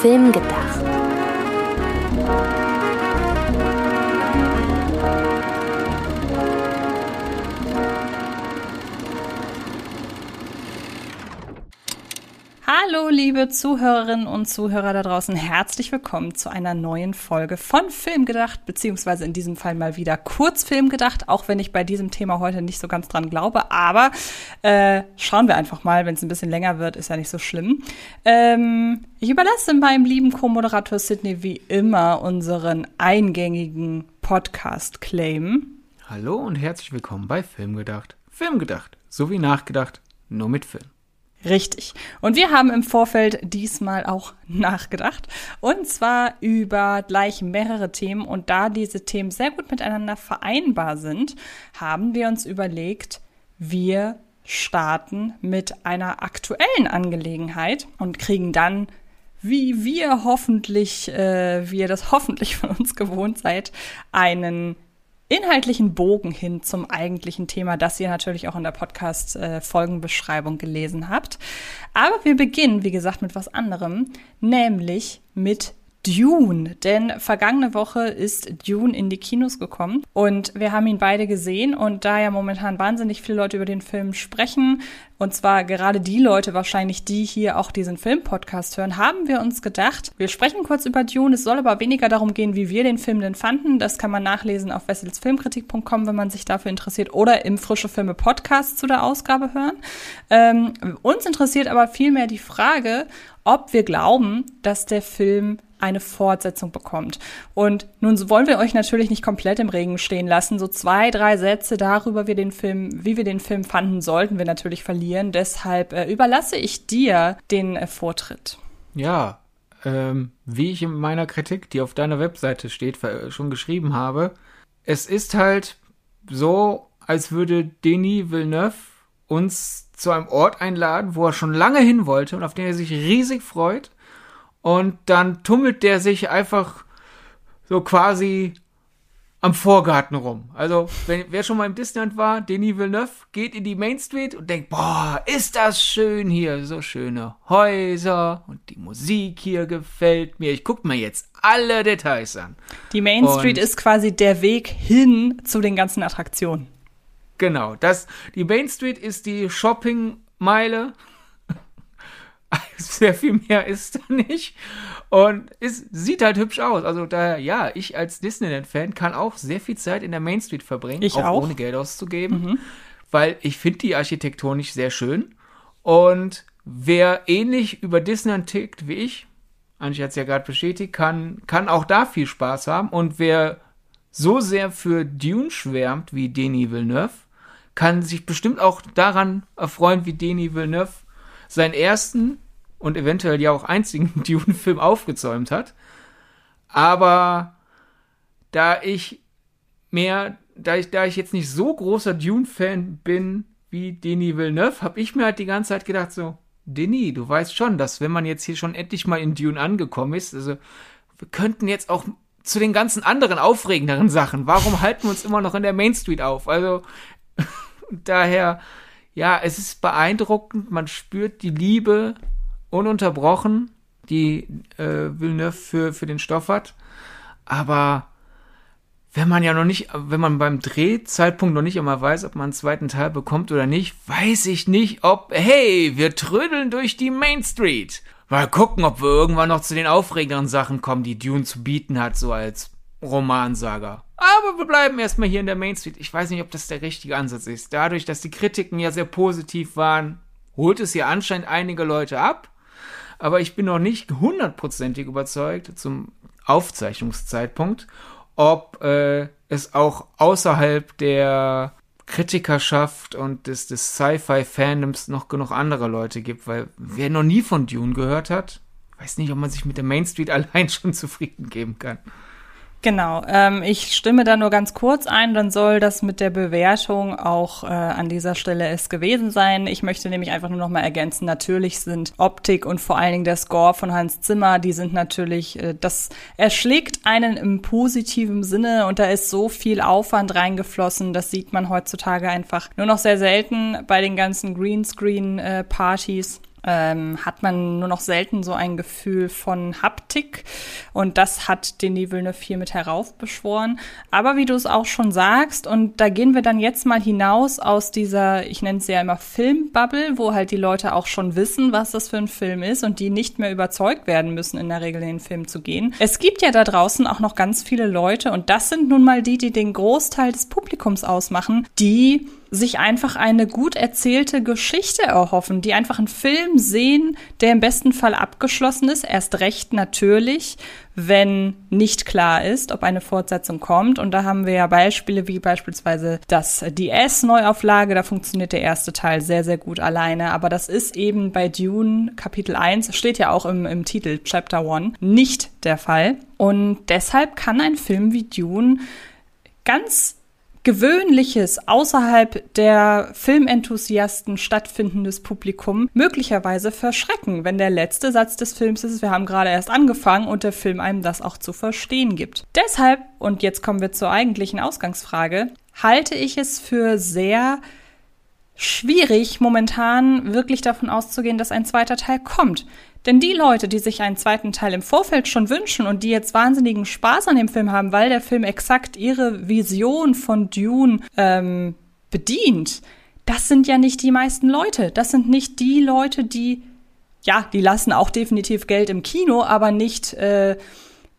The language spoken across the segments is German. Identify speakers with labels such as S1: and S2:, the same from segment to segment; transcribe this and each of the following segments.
S1: Film gedacht.
S2: Hallo, liebe Zuhörerinnen und Zuhörer da draußen. Herzlich willkommen zu einer neuen Folge von Film gedacht, beziehungsweise in diesem Fall mal wieder Kurzfilm gedacht, auch wenn ich bei diesem Thema heute nicht so ganz dran glaube. Aber äh, schauen wir einfach mal, wenn es ein bisschen länger wird, ist ja nicht so schlimm. Ähm, ich überlasse meinem lieben Co-Moderator Sydney wie immer unseren eingängigen Podcast-Claim.
S3: Hallo und herzlich willkommen bei Film gedacht. Film gedacht, so wie nachgedacht, nur mit Film.
S2: Richtig. Und wir haben im Vorfeld diesmal auch nachgedacht. Und zwar über gleich mehrere Themen. Und da diese Themen sehr gut miteinander vereinbar sind, haben wir uns überlegt, wir starten mit einer aktuellen Angelegenheit und kriegen dann, wie wir hoffentlich, äh, wie ihr das hoffentlich von uns gewohnt seid, einen inhaltlichen Bogen hin zum eigentlichen Thema, das ihr natürlich auch in der Podcast-Folgenbeschreibung gelesen habt. Aber wir beginnen, wie gesagt, mit was anderem, nämlich mit Dune, denn vergangene Woche ist Dune in die Kinos gekommen und wir haben ihn beide gesehen und da ja momentan wahnsinnig viele Leute über den Film sprechen und zwar gerade die Leute wahrscheinlich, die hier auch diesen Film-Podcast hören, haben wir uns gedacht, wir sprechen kurz über Dune, es soll aber weniger darum gehen, wie wir den Film denn fanden, das kann man nachlesen auf wesselsfilmkritik.com, wenn man sich dafür interessiert oder im Frische Filme Podcast zu der Ausgabe hören. Ähm, uns interessiert aber vielmehr die Frage, ob wir glauben, dass der Film eine Fortsetzung bekommt. Und nun wollen wir euch natürlich nicht komplett im Regen stehen lassen. So zwei, drei Sätze darüber, wie, den Film, wie wir den Film fanden, sollten wir natürlich verlieren. Deshalb äh, überlasse ich dir den äh, Vortritt.
S3: Ja, ähm, wie ich in meiner Kritik, die auf deiner Webseite steht, schon geschrieben habe, es ist halt so, als würde Denis Villeneuve uns zu einem Ort einladen, wo er schon lange hin wollte und auf den er sich riesig freut und dann tummelt der sich einfach so quasi am Vorgarten rum. Also, wenn, wer schon mal im Disneyland war, Denis Villeneuve, geht in die Main Street und denkt, boah, ist das schön hier, so schöne Häuser und die Musik hier gefällt mir. Ich guck mir jetzt alle Details an.
S2: Die Main Street und ist quasi der Weg hin zu den ganzen Attraktionen.
S3: Genau, das, die Main Street ist die Shoppingmeile sehr viel mehr ist da nicht. Und es sieht halt hübsch aus. Also daher, ja, ich als Disneyland-Fan kann auch sehr viel Zeit in der Main Street verbringen,
S2: ich
S3: auch,
S2: auch.
S3: ohne Geld auszugeben. Mhm. Weil ich finde die Architektur nicht sehr schön. Und wer ähnlich über Disneyland tickt wie ich, Anche hat es ja gerade bestätigt, kann, kann auch da viel Spaß haben. Und wer so sehr für Dune schwärmt wie Denis Villeneuve, kann sich bestimmt auch daran erfreuen, wie Denis Villeneuve seinen ersten und eventuell ja auch einzigen Dune-Film aufgezäumt hat. Aber da ich mehr, da ich, da ich jetzt nicht so großer Dune-Fan bin wie Denis Villeneuve, habe ich mir halt die ganze Zeit gedacht so, Denis, du weißt schon, dass wenn man jetzt hier schon endlich mal in Dune angekommen ist, also wir könnten jetzt auch zu den ganzen anderen aufregenderen Sachen, warum halten wir uns immer noch in der Main Street auf? Also daher ja, es ist beeindruckend, man spürt die Liebe ununterbrochen, die äh, Villeneuve für, für den Stoff hat. Aber wenn man ja noch nicht, wenn man beim Drehzeitpunkt noch nicht immer weiß, ob man einen zweiten Teil bekommt oder nicht, weiß ich nicht, ob, hey, wir trödeln durch die Main Street. Mal gucken, ob wir irgendwann noch zu den aufregenderen Sachen kommen, die Dune zu bieten hat, so als Romansaga. Aber wir bleiben erstmal hier in der Main Street. Ich weiß nicht, ob das der richtige Ansatz ist. Dadurch, dass die Kritiken ja sehr positiv waren, holt es ja anscheinend einige Leute ab. Aber ich bin noch nicht hundertprozentig überzeugt zum Aufzeichnungszeitpunkt, ob äh, es auch außerhalb der Kritikerschaft und des, des Sci-Fi-Fandoms noch genug andere Leute gibt, weil wer noch nie von Dune gehört hat, weiß nicht, ob man sich mit der Main Street allein schon zufrieden geben kann.
S2: Genau, ähm, ich stimme da nur ganz kurz ein, dann soll das mit der Bewertung auch äh, an dieser Stelle es gewesen sein. Ich möchte nämlich einfach nur noch mal ergänzen, natürlich sind Optik und vor allen Dingen der Score von Hans Zimmer, die sind natürlich, äh, das erschlägt einen im positiven Sinne und da ist so viel Aufwand reingeflossen, das sieht man heutzutage einfach nur noch sehr selten bei den ganzen Greenscreen-Partys. Äh, ähm, hat man nur noch selten so ein Gefühl von Haptik. Und das hat Denis Villeneuve hier mit heraufbeschworen. Aber wie du es auch schon sagst, und da gehen wir dann jetzt mal hinaus aus dieser, ich nenne es ja immer Filmbubble, wo halt die Leute auch schon wissen, was das für ein Film ist und die nicht mehr überzeugt werden müssen, in der Regel in den Film zu gehen. Es gibt ja da draußen auch noch ganz viele Leute, und das sind nun mal die, die den Großteil des Publikums ausmachen, die sich einfach eine gut erzählte Geschichte erhoffen, die einfach einen Film sehen, der im besten Fall abgeschlossen ist, erst recht natürlich, wenn nicht klar ist, ob eine Fortsetzung kommt. Und da haben wir ja Beispiele wie beispielsweise das DS-Neuauflage, da funktioniert der erste Teil sehr, sehr gut alleine. Aber das ist eben bei Dune Kapitel 1, steht ja auch im, im Titel Chapter 1, nicht der Fall. Und deshalb kann ein Film wie Dune ganz gewöhnliches, außerhalb der Filmenthusiasten stattfindendes Publikum möglicherweise verschrecken, wenn der letzte Satz des Films ist, wir haben gerade erst angefangen und der Film einem das auch zu verstehen gibt. Deshalb, und jetzt kommen wir zur eigentlichen Ausgangsfrage, halte ich es für sehr schwierig, momentan wirklich davon auszugehen, dass ein zweiter Teil kommt. Denn die Leute, die sich einen zweiten Teil im Vorfeld schon wünschen und die jetzt wahnsinnigen Spaß an dem Film haben, weil der Film exakt ihre Vision von Dune ähm, bedient, das sind ja nicht die meisten Leute. Das sind nicht die Leute, die, ja, die lassen auch definitiv Geld im Kino, aber nicht äh,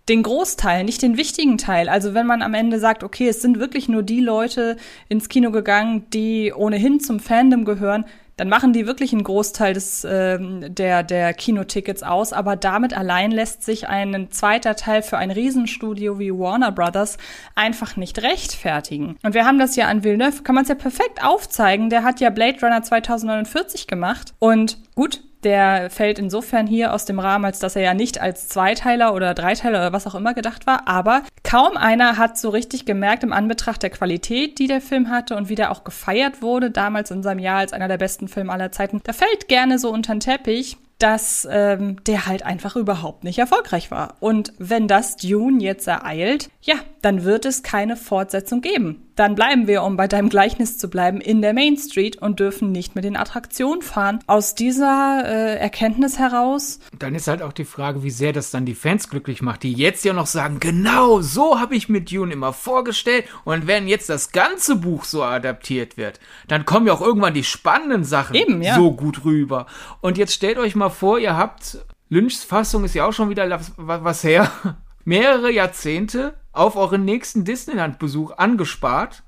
S2: den Großteil, nicht den wichtigen Teil. Also wenn man am Ende sagt, okay, es sind wirklich nur die Leute ins Kino gegangen, die ohnehin zum Fandom gehören, dann machen die wirklich einen Großteil des, äh, der, der Kinotickets aus. Aber damit allein lässt sich ein zweiter Teil für ein Riesenstudio wie Warner Brothers einfach nicht rechtfertigen. Und wir haben das ja an Villeneuve, kann man es ja perfekt aufzeigen. Der hat ja Blade Runner 2049 gemacht. Und gut, der fällt insofern hier aus dem Rahmen, als dass er ja nicht als Zweiteiler oder Dreiteiler oder was auch immer gedacht war. Aber kaum einer hat so richtig gemerkt im Anbetracht der Qualität, die der Film hatte und wie der auch gefeiert wurde, damals in seinem Jahr als einer der besten Filme aller Zeiten. Da fällt gerne so unter den Teppich, dass ähm, der halt einfach überhaupt nicht erfolgreich war. Und wenn das Dune jetzt ereilt, ja, dann wird es keine Fortsetzung geben. Dann bleiben wir, um bei deinem Gleichnis zu bleiben, in der Main Street und dürfen nicht mit den Attraktionen fahren. Aus dieser äh, Erkenntnis heraus.
S3: Dann ist halt auch die Frage, wie sehr das dann die Fans glücklich macht, die jetzt ja noch sagen, genau so habe ich mir Dune immer vorgestellt. Und wenn jetzt das ganze Buch so adaptiert wird, dann kommen ja auch irgendwann die spannenden Sachen
S2: Eben, ja.
S3: so gut rüber. Und jetzt stellt euch mal vor, ihr habt Lynchs Fassung ist ja auch schon wieder was her. Mehrere Jahrzehnte auf euren nächsten Disneyland-Besuch angespart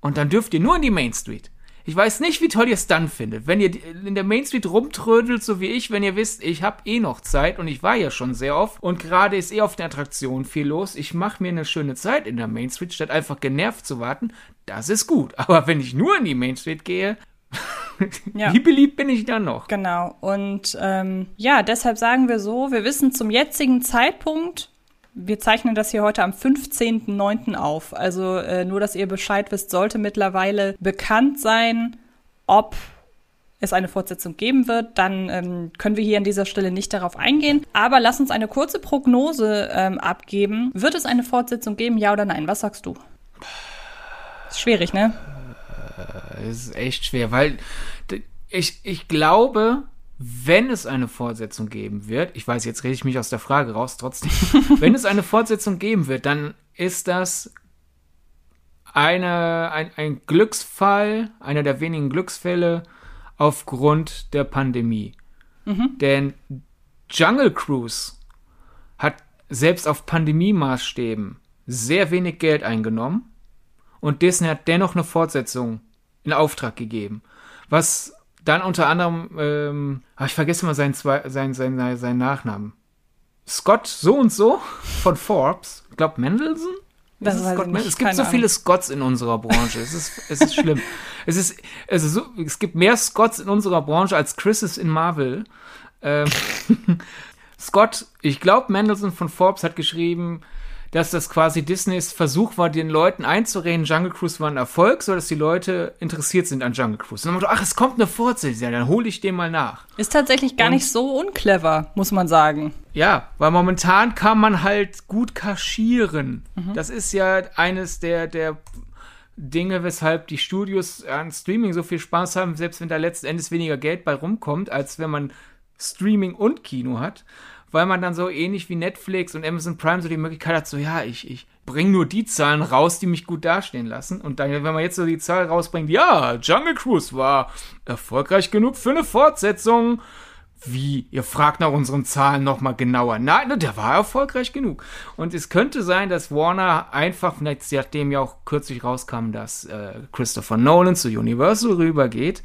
S3: und dann dürft ihr nur in die Main Street. Ich weiß nicht, wie toll ihr es dann findet, wenn ihr in der Main Street rumtrödelt, so wie ich, wenn ihr wisst, ich habe eh noch Zeit und ich war ja schon sehr oft und gerade ist eh auf der Attraktion viel los. Ich mache mir eine schöne Zeit in der Main Street, statt einfach genervt zu warten. Das ist gut. Aber wenn ich nur in die Main Street gehe, ja. Wie beliebt bin ich dann noch?
S2: Genau. Und ähm, ja, deshalb sagen wir so, wir wissen zum jetzigen Zeitpunkt, wir zeichnen das hier heute am 15.09. auf. Also äh, nur, dass ihr Bescheid wisst, sollte mittlerweile bekannt sein, ob es eine Fortsetzung geben wird, dann ähm, können wir hier an dieser Stelle nicht darauf eingehen. Aber lass uns eine kurze Prognose ähm, abgeben. Wird es eine Fortsetzung geben, ja oder nein? Was sagst du? Ist schwierig, ne?
S3: Äh, es ist echt schwer, weil ich, ich glaube, wenn es eine Fortsetzung geben wird, ich weiß, jetzt rede ich mich aus der Frage raus, trotzdem, wenn es eine Fortsetzung geben wird, dann ist das eine, ein, ein Glücksfall, einer der wenigen Glücksfälle aufgrund der Pandemie. Mhm. Denn Jungle Cruise hat selbst auf Pandemie-Maßstäben sehr wenig Geld eingenommen und Disney hat dennoch eine Fortsetzung in Auftrag gegeben. Was dann unter anderem, ähm, ich vergesse mal seinen, zwei, seinen, seinen, seinen Nachnamen. Scott so und so von Forbes. Ich glaube Mendelssohn?
S2: Das ist Scott
S3: es gibt so Ahnung. viele Scotts in unserer Branche. Es ist, es ist schlimm. es ist, es ist so, es gibt mehr Scotts in unserer Branche als Chris's in Marvel. Ähm, Scott, ich glaube, Mendelssohn von Forbes hat geschrieben, dass das quasi Disneys Versuch war, den Leuten einzureden, Jungle Cruise war ein Erfolg, so dass die Leute interessiert sind an Jungle Cruise. Und dann ach, es kommt eine Fortsetzung, dann hole ich den mal nach.
S2: Ist tatsächlich gar Und, nicht so unclever, muss man sagen.
S3: Ja, weil momentan kann man halt gut kaschieren. Mhm. Das ist ja eines der, der Dinge, weshalb die Studios an Streaming so viel Spaß haben, selbst wenn da letzten Endes weniger Geld bei rumkommt, als wenn man Streaming und Kino hat, weil man dann so ähnlich wie Netflix und Amazon Prime so die Möglichkeit hat, so ja, ich, ich bringe nur die Zahlen raus, die mich gut dastehen lassen. Und dann, wenn man jetzt so die Zahl rausbringt, ja, Jungle Cruise war erfolgreich genug für eine Fortsetzung. Wie? Ihr fragt nach unseren Zahlen nochmal genauer. Nein, der war erfolgreich genug. Und es könnte sein, dass Warner einfach, nachdem ja auch kürzlich rauskam, dass äh, Christopher Nolan zu Universal rübergeht,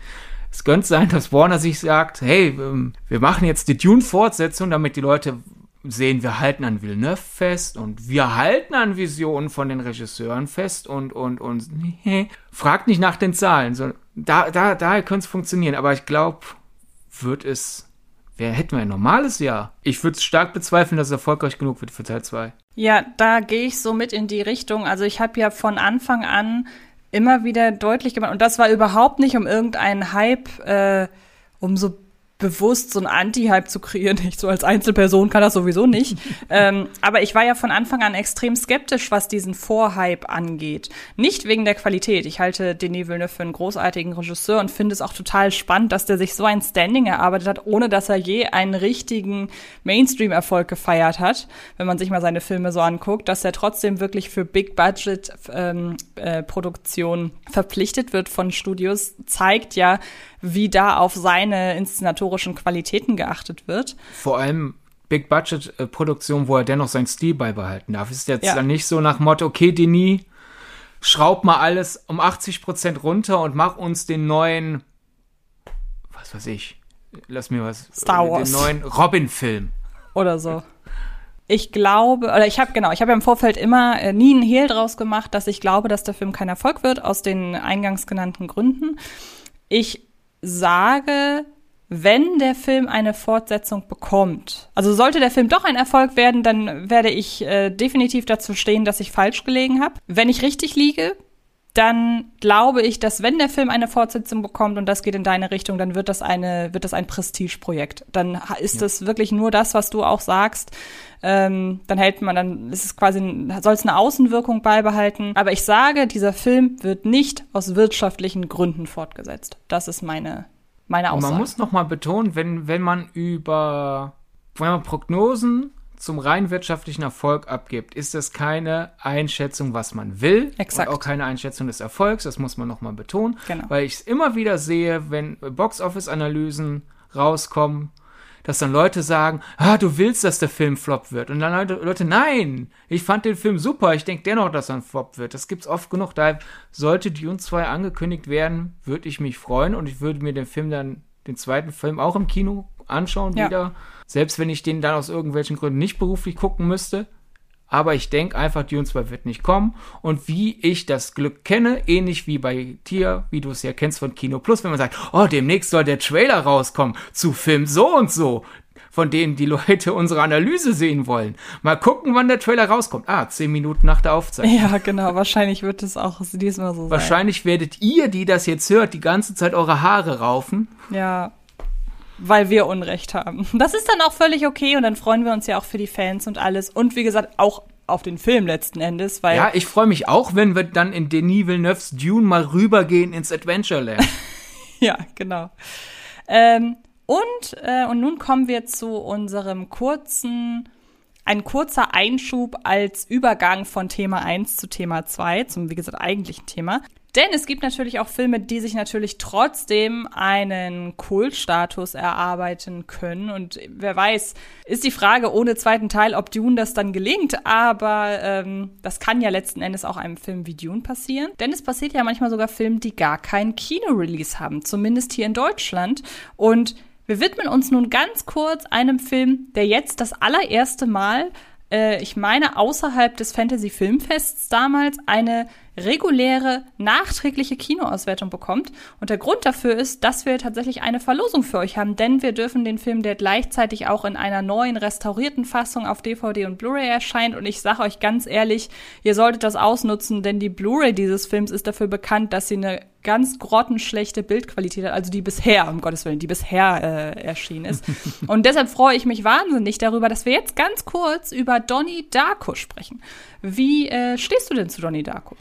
S3: es könnte sein, dass Warner sich sagt, hey, ähm, wir machen jetzt die Dune-Fortsetzung, damit die Leute sehen, wir halten an Villeneuve fest und wir halten an Visionen von den Regisseuren fest und, und, und, nee, fragt nicht nach den Zahlen. So, da, da, daher könnte es funktionieren, aber ich glaube, wird es, wer hätten wir ein normales Jahr? Ich würde stark bezweifeln, dass es erfolgreich genug wird für Teil 2.
S2: Ja, da gehe ich so mit in die Richtung. Also ich habe ja von Anfang an immer wieder deutlich gemacht, und das war überhaupt nicht um irgendeinen Hype, äh, um so bewusst so einen Anti-Hype zu kreieren. Ich so als Einzelperson kann das sowieso nicht. ähm, aber ich war ja von Anfang an extrem skeptisch, was diesen Vorhype angeht. Nicht wegen der Qualität. Ich halte Denis Villeneuve für einen großartigen Regisseur und finde es auch total spannend, dass der sich so ein Standing erarbeitet hat, ohne dass er je einen richtigen Mainstream-Erfolg gefeiert hat. Wenn man sich mal seine Filme so anguckt, dass er trotzdem wirklich für Big-Budget-Produktionen ähm, äh, verpflichtet wird von Studios, zeigt ja, wie da auf seine inszenatorischen Qualitäten geachtet wird.
S3: Vor allem Big Budget äh, Produktion, wo er dennoch seinen Stil beibehalten darf. Ist jetzt ja. dann nicht so nach Motto, okay, Denis, schraub mal alles um 80 Prozent runter und mach uns den neuen, was weiß ich, lass mir was,
S2: Star Wars.
S3: den neuen Robin-Film.
S2: Oder so. Ich glaube, oder ich habe genau, ich habe ja im Vorfeld immer äh, nie einen Hehl draus gemacht, dass ich glaube, dass der Film kein Erfolg wird, aus den eingangs genannten Gründen. Ich sage, wenn der Film eine Fortsetzung bekommt, also sollte der Film doch ein Erfolg werden, dann werde ich äh, definitiv dazu stehen, dass ich falsch gelegen habe. Wenn ich richtig liege, dann glaube ich, dass wenn der Film eine Fortsetzung bekommt und das geht in deine Richtung, dann wird das eine, wird das ein Prestigeprojekt. Dann ist ja. das wirklich nur das, was du auch sagst. Ähm, dann hält man, dann ist es quasi, soll es eine Außenwirkung beibehalten. Aber ich sage, dieser Film wird nicht aus wirtschaftlichen Gründen fortgesetzt. Das ist meine, meine Aussage.
S3: Und man muss noch mal betonen, wenn, wenn man über, wenn man Prognosen zum rein wirtschaftlichen Erfolg abgibt, ist das keine Einschätzung, was man will.
S2: Exakt.
S3: Und auch keine Einschätzung des Erfolgs, das muss man nochmal betonen.
S2: Genau.
S3: Weil ich es immer wieder sehe, wenn Box-Office-Analysen rauskommen, dass dann Leute sagen, ah, du willst, dass der Film flop wird. Und dann Leute, Leute nein, ich fand den Film super, ich denke dennoch, dass er ein Flop wird. Das gibt's oft genug. Da sollte Dune 2 angekündigt werden, würde ich mich freuen und ich würde mir den Film dann, den zweiten Film auch im Kino anschauen ja. wieder. Selbst wenn ich den dann aus irgendwelchen Gründen nicht beruflich gucken müsste. Aber ich denke einfach, Dune 2 wird nicht kommen. Und wie ich das Glück kenne, ähnlich wie bei dir, wie du es ja kennst von Kino Plus, wenn man sagt, oh, demnächst soll der Trailer rauskommen zu Film so und so, von dem die Leute unsere Analyse sehen wollen. Mal gucken, wann der Trailer rauskommt. Ah, zehn Minuten nach der Aufzeichnung.
S2: Ja, genau. Wahrscheinlich wird es auch diesmal so
S3: sein. Wahrscheinlich werdet ihr, die das jetzt hört, die ganze Zeit eure Haare raufen.
S2: Ja weil wir Unrecht haben. Das ist dann auch völlig okay und dann freuen wir uns ja auch für die Fans und alles. Und wie gesagt, auch auf den Film letzten Endes, weil.
S3: Ja, ich freue mich auch, wenn wir dann in Denis Villeneuve's Dune mal rübergehen ins Adventureland.
S2: ja, genau. Ähm, und, äh, und nun kommen wir zu unserem kurzen, ein kurzer Einschub als Übergang von Thema 1 zu Thema 2, zum, wie gesagt, eigentlichen Thema. Denn es gibt natürlich auch Filme, die sich natürlich trotzdem einen Kultstatus erarbeiten können. Und wer weiß, ist die Frage ohne zweiten Teil, ob Dune das dann gelingt. Aber ähm, das kann ja letzten Endes auch einem Film wie Dune passieren. Denn es passiert ja manchmal sogar Filme, die gar keinen Kino-Release haben. Zumindest hier in Deutschland. Und wir widmen uns nun ganz kurz einem Film, der jetzt das allererste Mal äh, ich meine, außerhalb des Fantasy Filmfests damals eine reguläre, nachträgliche Kinoauswertung bekommt. Und der Grund dafür ist, dass wir tatsächlich eine Verlosung für euch haben, denn wir dürfen den Film, der gleichzeitig auch in einer neuen, restaurierten Fassung auf DVD und Blu-ray erscheint. Und ich sage euch ganz ehrlich, ihr solltet das ausnutzen, denn die Blu-ray dieses Films ist dafür bekannt, dass sie eine ganz grottenschlechte Bildqualität hat, also die bisher, um Gottes Willen, die bisher äh, erschienen ist. und deshalb freue ich mich wahnsinnig darüber, dass wir jetzt ganz kurz über Donnie Darko sprechen. Wie äh, stehst du denn zu Donnie Darko?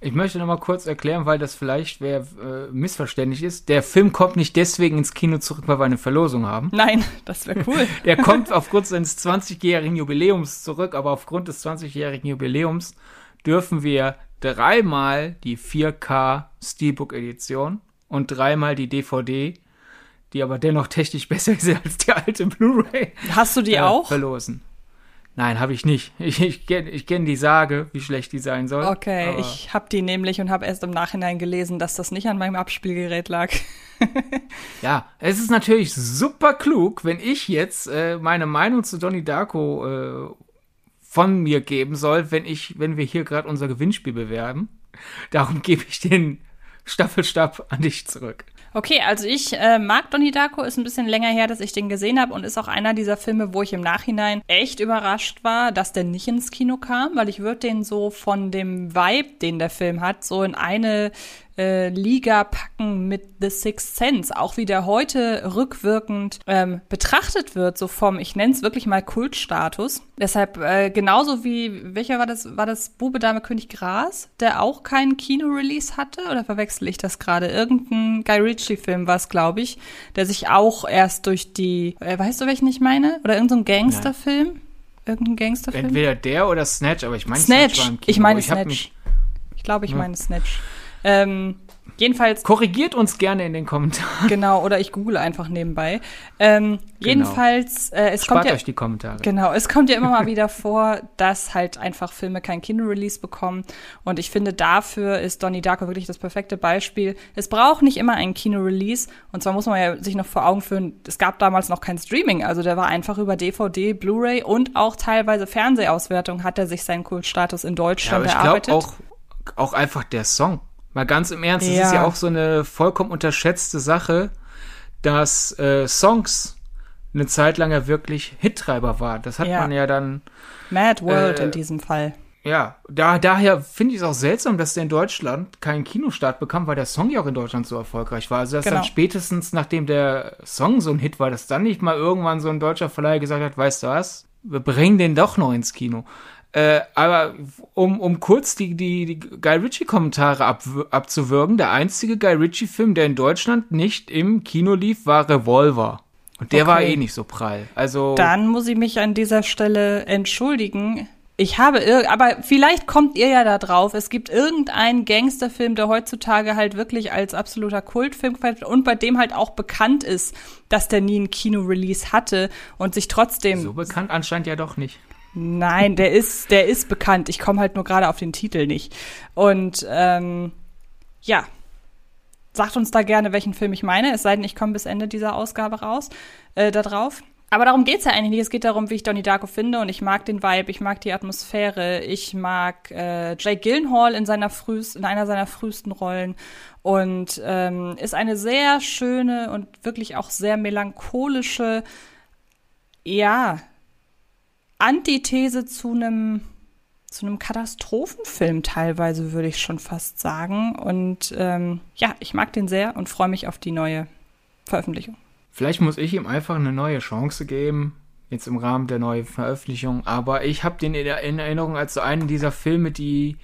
S3: Ich möchte noch mal kurz erklären, weil das vielleicht wer, äh, missverständlich ist. Der Film kommt nicht deswegen ins Kino zurück, weil wir eine Verlosung haben.
S2: Nein, das wäre cool.
S3: Der kommt aufgrund seines 20-jährigen Jubiläums zurück, aber aufgrund des 20-jährigen Jubiläums dürfen wir dreimal die 4K Steelbook Edition und dreimal die DVD, die aber dennoch technisch besser ist als die alte Blu-ray.
S2: Hast du die
S3: äh,
S2: auch?
S3: Verlosen. Nein, habe ich nicht. Ich, ich kenne ich kenn die Sage, wie schlecht die sein soll.
S2: Okay, ich habe die nämlich und habe erst im Nachhinein gelesen, dass das nicht an meinem Abspielgerät lag.
S3: Ja, es ist natürlich super klug, wenn ich jetzt äh, meine Meinung zu Donnie Darko äh, von mir geben soll, wenn ich, wenn wir hier gerade unser Gewinnspiel bewerben. Darum gebe ich den Staffelstab an dich zurück.
S2: Okay, also ich äh, mag Donnie Darko, ist ein bisschen länger her, dass ich den gesehen habe und ist auch einer dieser Filme, wo ich im Nachhinein echt überrascht war, dass der nicht ins Kino kam, weil ich würde den so von dem Vibe, den der Film hat, so in eine äh, Liga packen mit The Sixth Sense, auch wie der heute rückwirkend ähm, betrachtet wird, so vom, ich nenne es wirklich mal Kultstatus. Deshalb äh, genauso wie, welcher war das, war das Bube Dame König Gras, der auch keinen Kino-Release hatte? Oder verwechsel ich das gerade? Irgendein Guy Ritchie-Film war es, glaube ich, der sich auch erst durch die, äh, weißt du, welchen ich meine? Oder irgendein Gangsterfilm? Irgendein Gangsterfilm?
S3: Entweder der oder Snatch, aber ich meine
S2: Snatch.
S3: Kino.
S2: Ich meine
S3: hab
S2: Snatch. Ich glaube, ich
S3: Hm.
S2: meine Snatch. Ähm, jedenfalls
S3: Korrigiert uns gerne in den Kommentaren.
S2: Genau, oder ich google einfach nebenbei. Ähm, jedenfalls, äh, es kommt
S3: Spart
S2: ja,
S3: euch die Kommentare.
S2: genau, es kommt ja immer mal wieder vor, dass halt einfach Filme kein Kino-Release bekommen. Und ich finde, dafür ist Donnie Darko wirklich das perfekte Beispiel. Es braucht nicht immer einen Kino-Release. Und zwar muss man ja sich noch vor Augen führen, es gab damals noch kein Streaming. Also der war einfach über DVD, Blu-ray und auch teilweise Fernsehauswertung hat er sich seinen Kultstatus in
S3: Ja,
S2: Deutschland
S3: aber ich
S2: erarbeitet.
S3: auch, auch einfach der Song. Mal ganz im Ernst, es
S2: Ja.
S3: ist ja auch so eine vollkommen unterschätzte Sache, dass äh, Songs eine Zeit lang ja wirklich Hittreiber war. Das hat
S2: Ja.
S3: man ja dann,
S2: Mad World
S3: äh,
S2: in diesem Fall.
S3: ja, da, daher finde ich es auch seltsam, dass der in Deutschland keinen Kinostart bekam, weil der Song ja auch in Deutschland so erfolgreich war. Also dass
S2: Genau.
S3: dann spätestens, nachdem der Song so ein Hit war, dass dann nicht mal irgendwann so ein deutscher Verleih gesagt hat, weißt du was, wir bringen den doch noch ins Kino. Äh, aber um, um kurz die, die, die Guy Ritchie-Kommentare ab, abzuwürgen, der einzige Guy Ritchie-Film, der in Deutschland nicht im Kino lief, war Revolver. Und der
S2: Okay.
S3: war eh nicht so prall. Also
S2: Dann muss ich mich an dieser Stelle entschuldigen. Ich habe ir aber vielleicht kommt ihr ja da drauf. Es gibt irgendeinen Gangsterfilm, der heutzutage halt wirklich als absoluter Kultfilm gefällt und bei dem halt auch bekannt ist, dass der nie einen Kino-Release hatte und sich trotzdem.
S3: so bekannt anscheinend ja doch nicht.
S2: Nein, der ist, der ist bekannt. Ich komme halt nur gerade auf den Titel nicht. Und ähm, ja, sagt uns da gerne, welchen Film ich meine. Es sei denn, ich komme bis Ende dieser Ausgabe raus, äh, da drauf. Aber darum geht's ja eigentlich nicht. Es geht darum, wie ich Donnie Darko finde und ich mag den Vibe, ich mag die Atmosphäre, ich mag äh, Jake Gyllenhaal in seiner frühest, in einer seiner frühesten Rollen und ähm, ist eine sehr schöne und wirklich auch sehr melancholische, ja, Antithese zu einem zu einem Katastrophenfilm teilweise, würde ich schon fast sagen. Und ähm, ja, ich mag den sehr und freue mich auf die neue Veröffentlichung.
S3: Vielleicht muss ich ihm einfach eine neue Chance geben, jetzt im Rahmen der neuen Veröffentlichung. Aber ich habe den in in Erinnerung als so einen dieser Filme, die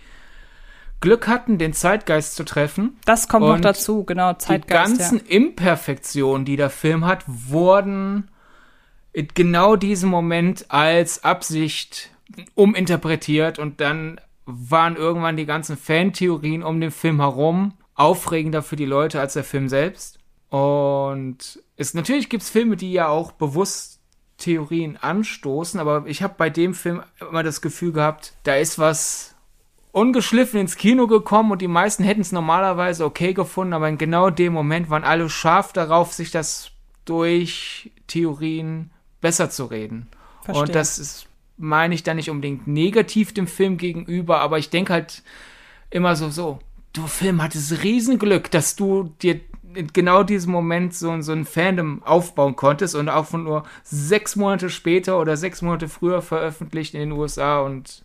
S3: Glück hatten, den Zeitgeist zu treffen.
S2: Das kommt noch
S3: Und
S2: dazu, genau,
S3: Die
S2: Zeitgeist.
S3: ganzen Imperfektionen, die der Film hat, wurden in genau diesem Moment als Absicht uminterpretiert und dann waren irgendwann die ganzen Fantheorien um den Film herum aufregender für die Leute als der Film selbst. Und es natürlich gibt's Filme, die ja auch bewusst Theorien anstoßen, aber ich habe bei dem Film immer das Gefühl gehabt, da ist was ungeschliffen ins Kino gekommen und die meisten hätten es normalerweise okay gefunden, aber in genau dem Moment waren alle scharf darauf, sich das durch Theorien besser zu reden.
S2: Verstehe.
S3: Und das ist, meine ich dann nicht unbedingt negativ dem Film gegenüber, aber ich denke halt immer so, so, du Film hattest Riesenglück, dass du dir in genau diesem Moment so, so ein Fandom aufbauen konntest und auch nur sechs Monate später oder sechs Monate früher veröffentlicht in den USA und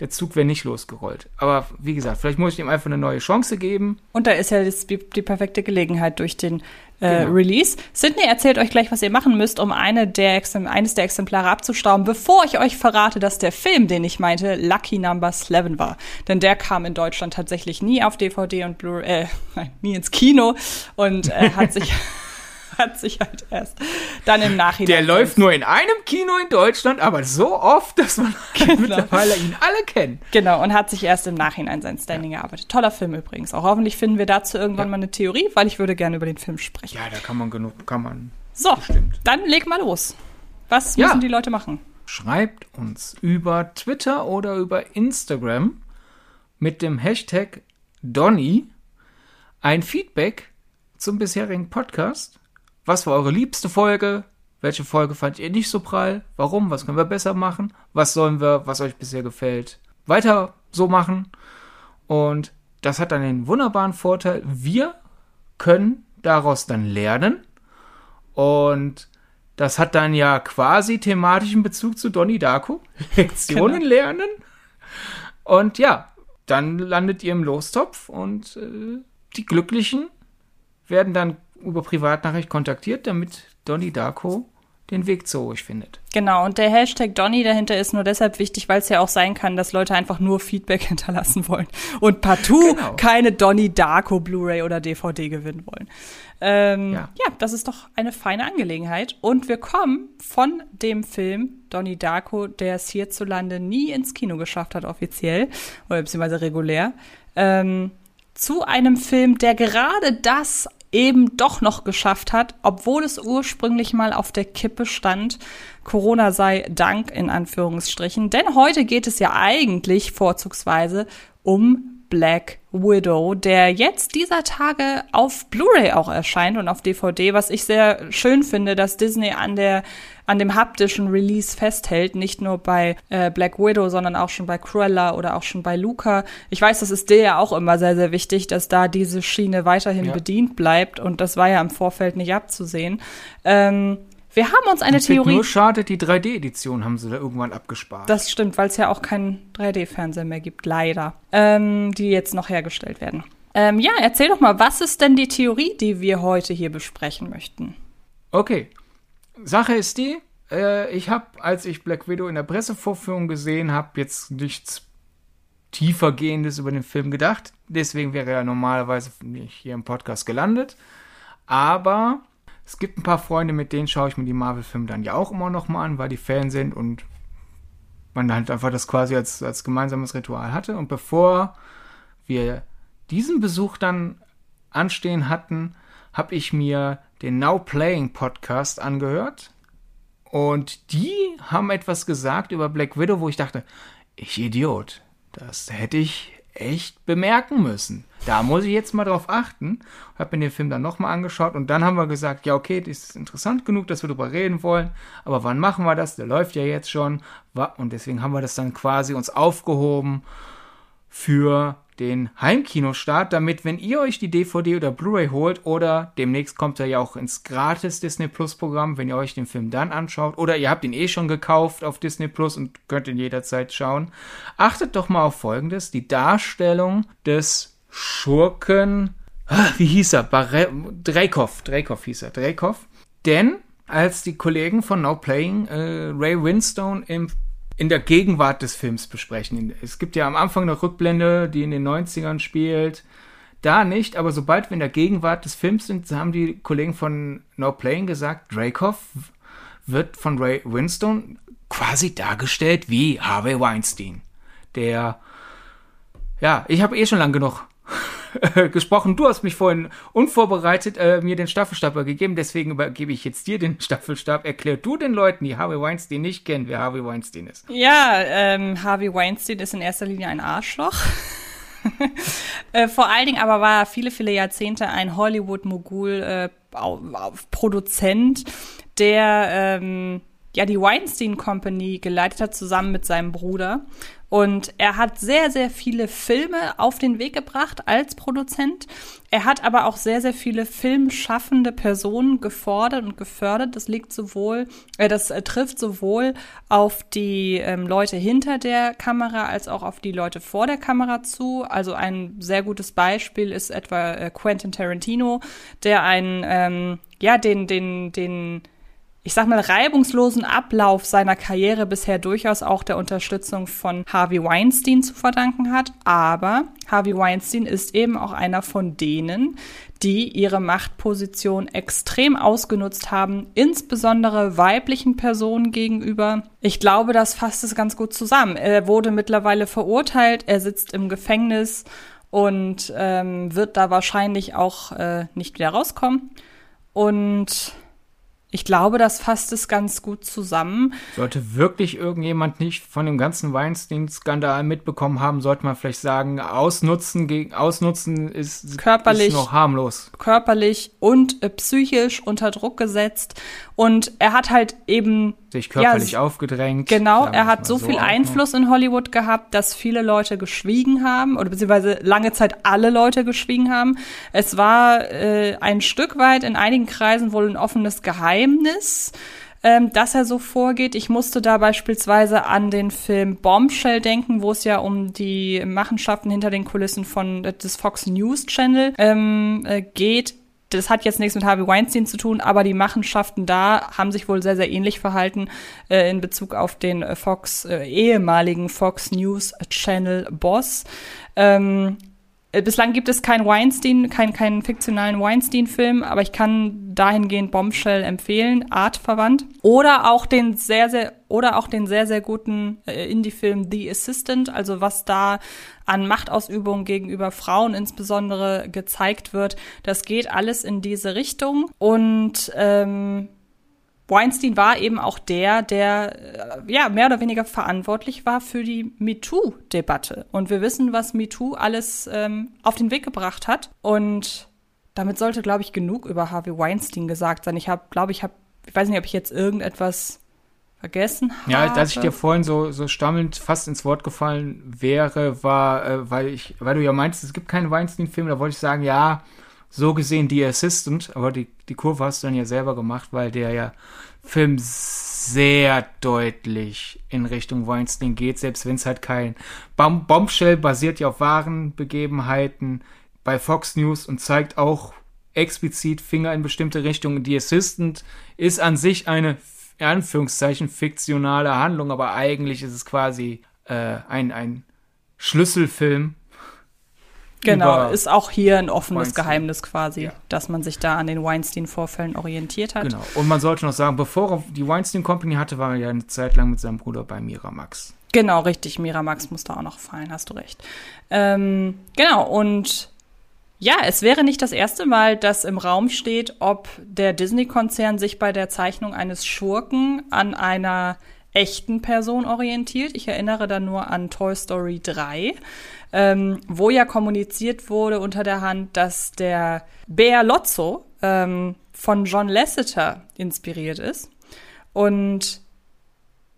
S3: der Zug wäre nicht losgerollt. Aber wie gesagt, vielleicht muss ich ihm einfach eine neue Chance geben.
S2: Und da ist ja die, die perfekte Gelegenheit durch den äh,
S3: Genau.
S2: Release. Sydney erzählt euch gleich, was ihr machen müsst, um eine der eines der Exemplare abzustauben, bevor ich euch verrate, dass der Film, den ich meinte, Lucky Number 11 war. Denn der kam in Deutschland tatsächlich nie auf DVD und Blu-ray, äh, nein, nie ins Kino und äh, hat sich hat sich halt erst dann im Nachhinein.
S3: Der läuft nur in einem Kino in Deutschland, aber so oft, dass man
S2: Genau.
S3: mittlerweile ihn alle kennt.
S2: Genau, und hat sich erst im Nachhinein sein Standing erarbeitet. Toller Film übrigens. Auch hoffentlich finden wir dazu irgendwann
S3: Ja.
S2: mal eine Theorie, weil ich würde gerne über den Film sprechen.
S3: Ja, da kann man genug, kann man.
S2: So,
S3: Bestimmt.
S2: dann leg mal los. Was
S3: Ja.
S2: müssen die Leute machen?
S3: Schreibt uns über Twitter oder über Instagram mit dem Hashtag Donny ein Feedback zum bisherigen Podcast. Was war eure liebste Folge? Welche Folge fand ihr nicht so prall? Warum? Was können wir besser machen? Was sollen wir, was euch bisher gefällt, weiter so machen? Und das hat dann den wunderbaren Vorteil, wir können daraus dann lernen. Und das hat dann ja quasi thematischen Bezug zu Donnie Darko. Lektionen
S2: Genau.
S3: lernen. Und ja, dann landet ihr im Lostopf und äh, die Glücklichen werden dann über Privatnachricht kontaktiert, damit Donnie Darko den Weg zu euch findet.
S2: Genau, und der Hashtag Donny dahinter ist nur deshalb wichtig, weil es ja auch sein kann, dass Leute einfach nur Feedback hinterlassen wollen und partout
S3: Genau.
S2: keine Donny Darko Blu-ray oder DVD gewinnen wollen. Ähm, ja.
S3: Ja.
S2: das ist doch eine feine Angelegenheit. Und wir kommen von dem Film Donny Darko, der es hierzulande nie ins Kino geschafft hat, offiziell, oder beziehungsweise regulär, ähm, zu einem Film, der gerade das eben doch noch geschafft hat, obwohl es ursprünglich mal auf der Kippe stand. Corona sei Dank in Anführungsstrichen. Denn heute geht es ja eigentlich vorzugsweise um Black Widow, der jetzt dieser Tage auf Blu-ray auch erscheint und auf DVD, was ich sehr schön finde, dass Disney an der an dem haptischen Release festhält, nicht nur bei äh, Black Widow, sondern auch schon bei Cruella oder auch schon bei Luca. Ich weiß, das ist dir ja auch immer sehr, sehr wichtig, dass da diese Schiene weiterhin
S3: Ja.
S2: bedient bleibt und das war ja im Vorfeld nicht abzusehen. Ähm, wir haben uns eine
S3: find
S2: Theorie.
S3: Nur schade, die 3D-Edition haben sie da irgendwann abgespart.
S2: Das stimmt, weil es ja auch keinen 3D-Fernseher mehr gibt, leider, ähm, die jetzt noch hergestellt werden. Ähm, ja, erzähl doch mal, was ist denn die Theorie, die wir heute hier besprechen möchten?
S3: Okay. Sache ist die, äh, ich habe, als ich Black Widow in der Pressevorführung gesehen habe, jetzt nichts tiefergehendes über den Film gedacht. Deswegen wäre er normalerweise nicht hier im Podcast gelandet. Aber es gibt ein paar Freunde, mit denen schaue ich mir die Marvel-Filme dann ja auch immer noch mal an, weil die Fan sind und man halt einfach das quasi als, als gemeinsames Ritual hatte. Und bevor wir diesen Besuch dann anstehen hatten, habe ich mir den Now Playing Podcast angehört. Und die haben etwas gesagt über Black Widow, wo ich dachte, ich Idiot, das hätte ich echt bemerken müssen. Da muss ich jetzt mal drauf achten. Habe mir den Film dann nochmal angeschaut und dann haben wir gesagt, ja okay, das ist interessant genug, dass wir darüber reden wollen, aber wann machen wir das? Der läuft ja jetzt schon. Und deswegen haben wir das dann quasi uns aufgehoben für den Heimkinostart, damit, wenn ihr euch die DVD oder Blu-ray holt oder demnächst kommt er ja auch ins gratis Disney Plus Programm, wenn ihr euch den Film dann anschaut oder ihr habt ihn eh schon gekauft auf Disney Plus und könnt ihn jederzeit schauen, achtet doch mal auf Folgendes, die Darstellung des Schurken, ah, wie hieß er? Bare Dreykov, Dreykov hieß er, Dreykov, denn als die Kollegen von Now Playing äh, Ray Winstone im in der Gegenwart des Films besprechen. Es gibt ja am Anfang eine Rückblende, die in den 90ern spielt. Da nicht, aber sobald wir in der Gegenwart des Films sind, haben die Kollegen von No Playing gesagt, Dracov wird von Ray Winstone quasi dargestellt wie Harvey Weinstein. Der, ja, ich habe eh schon lang genug gesprochen. Du hast mich vorhin unvorbereitet äh, mir den Staffelstab gegeben, deswegen übergebe ich jetzt dir den Staffelstab. Erklär du den Leuten, die Harvey Weinstein nicht kennen, wer Harvey Weinstein ist.
S2: Ja, ähm, Harvey Weinstein ist in erster Linie ein Arschloch. äh, vor allen Dingen aber war er viele, viele Jahrzehnte ein Hollywood-Mogul, äh, Produzent, der ähm, ja die Weinstein Company geleitet hat, zusammen mit seinem Bruder. Und er hat sehr, sehr viele Filme auf den Weg gebracht als Produzent. Er hat aber auch sehr, sehr viele filmschaffende Personen gefordert und gefördert. Das liegt sowohl, äh, das äh, trifft sowohl auf die ähm, Leute hinter der Kamera als auch auf die Leute vor der Kamera zu. Also ein sehr gutes Beispiel ist etwa äh, Quentin Tarantino, der einen, ähm, ja, den, den, den ich sag mal, reibungslosen Ablauf seiner Karriere bisher durchaus auch der Unterstützung von Harvey Weinstein zu verdanken hat. Aber Harvey Weinstein ist eben auch einer von denen, die ihre Machtposition extrem ausgenutzt haben, insbesondere weiblichen Personen gegenüber. Ich glaube, das fasst es ganz gut zusammen. Er wurde mittlerweile verurteilt, er sitzt im Gefängnis und ähm, wird da wahrscheinlich auch äh, nicht wieder rauskommen. Und ich glaube, das fasst es ganz gut zusammen.
S3: Sollte wirklich irgendjemand nicht von dem ganzen Weinstein-Skandal mitbekommen haben, sollte man vielleicht sagen, ausnutzen, gegen, ausnutzen ist,
S2: körperlich,
S3: ist noch harmlos.
S2: Körperlich und äh, psychisch unter Druck gesetzt. Und er hat halt eben
S3: sich körperlich ja, aufgedrängt.
S2: Genau, er hat so, so viel Einfluss in Hollywood gehabt, dass viele Leute geschwiegen haben oder beziehungsweise lange Zeit alle Leute geschwiegen haben. Es war äh, ein Stück weit in einigen Kreisen wohl ein offenes Geheimnis, ähm, dass er so vorgeht. Ich musste da beispielsweise an den Film Bombshell denken, wo es ja um die Machenschaften hinter den Kulissen von des Fox News Channel ähm, äh, geht das hat jetzt nichts mit Harvey Weinstein zu tun, aber die Machenschaften da haben sich wohl sehr, sehr ähnlich verhalten äh, in Bezug auf den äh, Fox, äh, ehemaligen Fox News Channel Boss. Ähm, äh, bislang gibt es keinen Weinstein, keinen keinen fiktionalen Weinstein-Film, aber ich kann dahingehend Bombshell empfehlen, artverwandt. Oder auch den sehr, sehr, oder auch den sehr, sehr guten äh, Indie-Film The Assistant, also was da an Machtausübung gegenüber Frauen insbesondere gezeigt wird. Das geht alles in diese Richtung. Und ähm, Weinstein war eben auch der, der äh, ja mehr oder weniger verantwortlich war für die MeToo-Debatte. Und wir wissen, was MeToo alles ähm, auf den Weg gebracht hat. Und damit sollte, glaube ich, genug über Harvey Weinstein gesagt sein. Ich habe, glaube ich, habe, ich weiß nicht, ob ich jetzt irgendetwas vergessen habe.
S3: Ja, als ich dir vorhin so, so stammelnd fast ins Wort gefallen wäre, war, äh, weil ich, weil du ja meinst, es gibt keinen Weinstein-Film, da wollte ich sagen, ja, so gesehen die Assistant, aber die, die Kurve hast du dann ja selber gemacht, weil der ja Film sehr deutlich in Richtung Weinstein geht, selbst wenn es halt kein Bom Bombshell basiert ja auf wahren Begebenheiten bei Fox News und zeigt auch explizit Finger in bestimmte Richtungen. Die Assistant ist an sich eine in Anführungszeichen fiktionale Handlung, aber eigentlich ist es quasi äh, ein, ein Schlüsselfilm
S2: Genau, ist auch hier ein offenes Weinstein. Geheimnis quasi, ja. dass man sich da an den Weinstein-Vorfällen orientiert hat. Genau.
S3: Und man sollte noch sagen, bevor er die Weinstein Company hatte, war er ja eine Zeit lang mit seinem Bruder bei Miramax.
S2: Genau, richtig. Miramax muss da auch noch fallen, hast du recht. Ähm, genau, und ja, es wäre nicht das erste Mal, dass im Raum steht, ob der Disney-Konzern sich bei der Zeichnung eines Schurken an einer echten Person orientiert. Ich erinnere da nur an Toy Story 3 ähm, wo ja kommuniziert wurde unter der Hand, dass der Bär Lotso ähm, von John Lasseter inspiriert ist. Und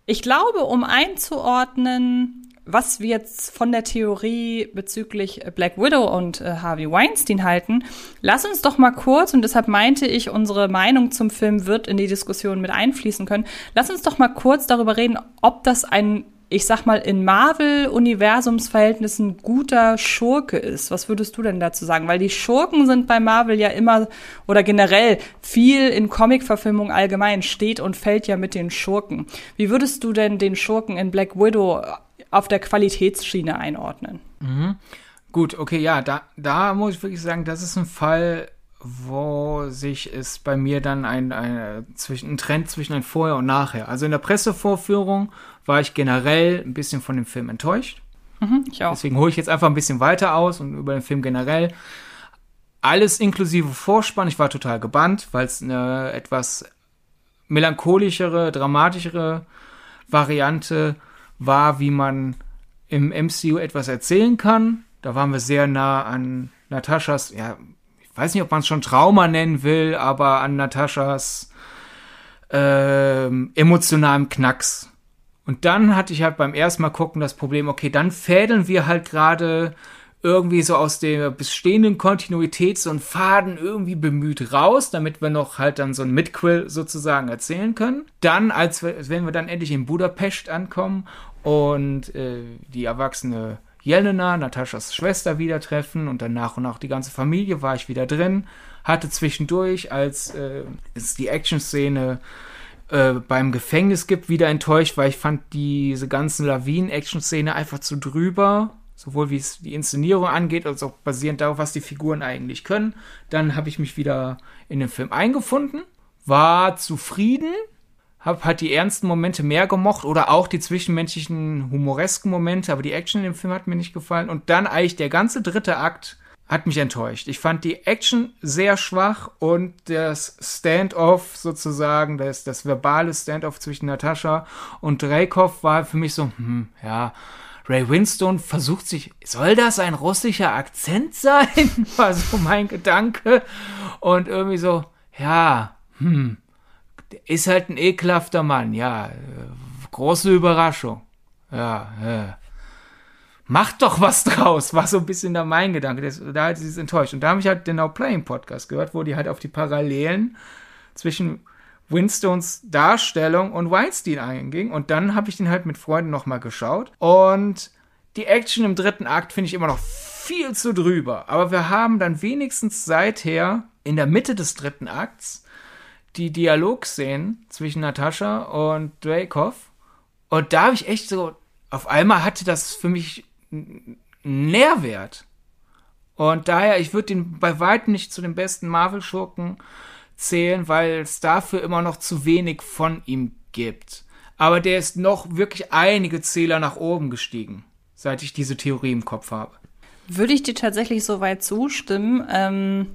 S2: ich glaube, um einzuordnen, was wir jetzt von der Theorie bezüglich Black Widow und äh, Harvey Weinstein halten, lass uns doch mal kurz, und deshalb meinte ich, unsere Meinung zum Film wird in die Diskussion mit einfließen können, lass uns doch mal kurz darüber reden, ob das ein ich sag mal, in Marvel-Universumsverhältnissen guter Schurke ist. Was würdest du denn dazu sagen? Weil die Schurken sind bei Marvel ja immer oder generell viel in Comic-Verfilmung allgemein steht und fällt ja mit den Schurken. Wie würdest du denn den Schurken in Black Widow auf der Qualitätsschiene einordnen?
S3: Mhm. Gut, okay, ja, da, da muss ich wirklich sagen, das ist ein Fall, wo sich es bei mir dann ein, ein, zwischen, ein Trend zwischen ein Vorher und Nachher. Also in der Pressevorführung war ich generell ein bisschen von dem Film enttäuscht.
S2: Mhm, ich auch.
S3: Deswegen hole ich jetzt einfach ein bisschen weiter aus und über den Film generell. Alles inklusive Vorspann. Ich war total gebannt, weil es eine etwas melancholischere, dramatischere Variante war, wie man im MCU etwas erzählen kann. Da waren wir sehr nah an Nataschas, ja, ich weiß nicht, ob man es schon Trauma nennen will, aber an Nataschas ähm, emotionalem Knacks. Und dann hatte ich halt beim ersten Mal gucken das Problem, okay, dann fädeln wir halt gerade irgendwie so aus der bestehenden Kontinuität so einen Faden irgendwie bemüht raus, damit wir noch halt dann so ein Midquill sozusagen erzählen können. Dann, als, wir, wenn wir dann endlich in Budapest ankommen und äh, die erwachsene Jelena, Nataschas Schwester, wieder treffen und dann nach und nach die ganze Familie war ich wieder drin. Hatte zwischendurch, als äh, es die Action-Szene äh, beim Gefängnis gibt, wieder enttäuscht, weil ich fand diese ganzen Lawinen-Action-Szene einfach zu drüber sowohl wie es die Inszenierung angeht, als auch basierend darauf, was die Figuren eigentlich können. Dann habe ich mich wieder in den Film eingefunden, war zufrieden, habe halt die ernsten Momente mehr gemocht oder auch die zwischenmenschlichen humoresken Momente, aber die Action in dem Film hat mir nicht gefallen. Und dann eigentlich der ganze dritte Akt hat mich enttäuscht. Ich fand die Action sehr schwach und das Standoff sozusagen, das, das verbale Standoff zwischen Natascha und Dreykov war für mich so, hm, ja, Ray Winstone versucht sich, soll das ein russischer Akzent sein? War so mein Gedanke. Und irgendwie so, ja, hm, ist halt ein ekelhafter Mann, ja, große Überraschung. Ja, ja. Macht doch was draus, war so ein bisschen da mein Gedanke. Das, da hat sie es enttäuscht. Und da habe ich halt den Now Playing Podcast gehört, wo die halt auf die Parallelen zwischen Winstones Darstellung und Weinstein einging. Und dann habe ich den halt mit Freunden nochmal geschaut. Und die Action im dritten Akt finde ich immer noch viel zu drüber. Aber wir haben dann wenigstens seither in der Mitte des dritten Akts die Dialogszenen zwischen Natascha und Dreykov. Und da habe ich echt so, auf einmal hatte das für mich einen Nährwert. Und daher, ich würde den bei weitem nicht zu den besten Marvel-Schurken zählen, weil es dafür immer noch zu wenig von ihm gibt. Aber der ist noch wirklich einige Zähler nach oben gestiegen, seit ich diese Theorie im Kopf habe.
S2: Würde ich dir tatsächlich so weit zustimmen. Ähm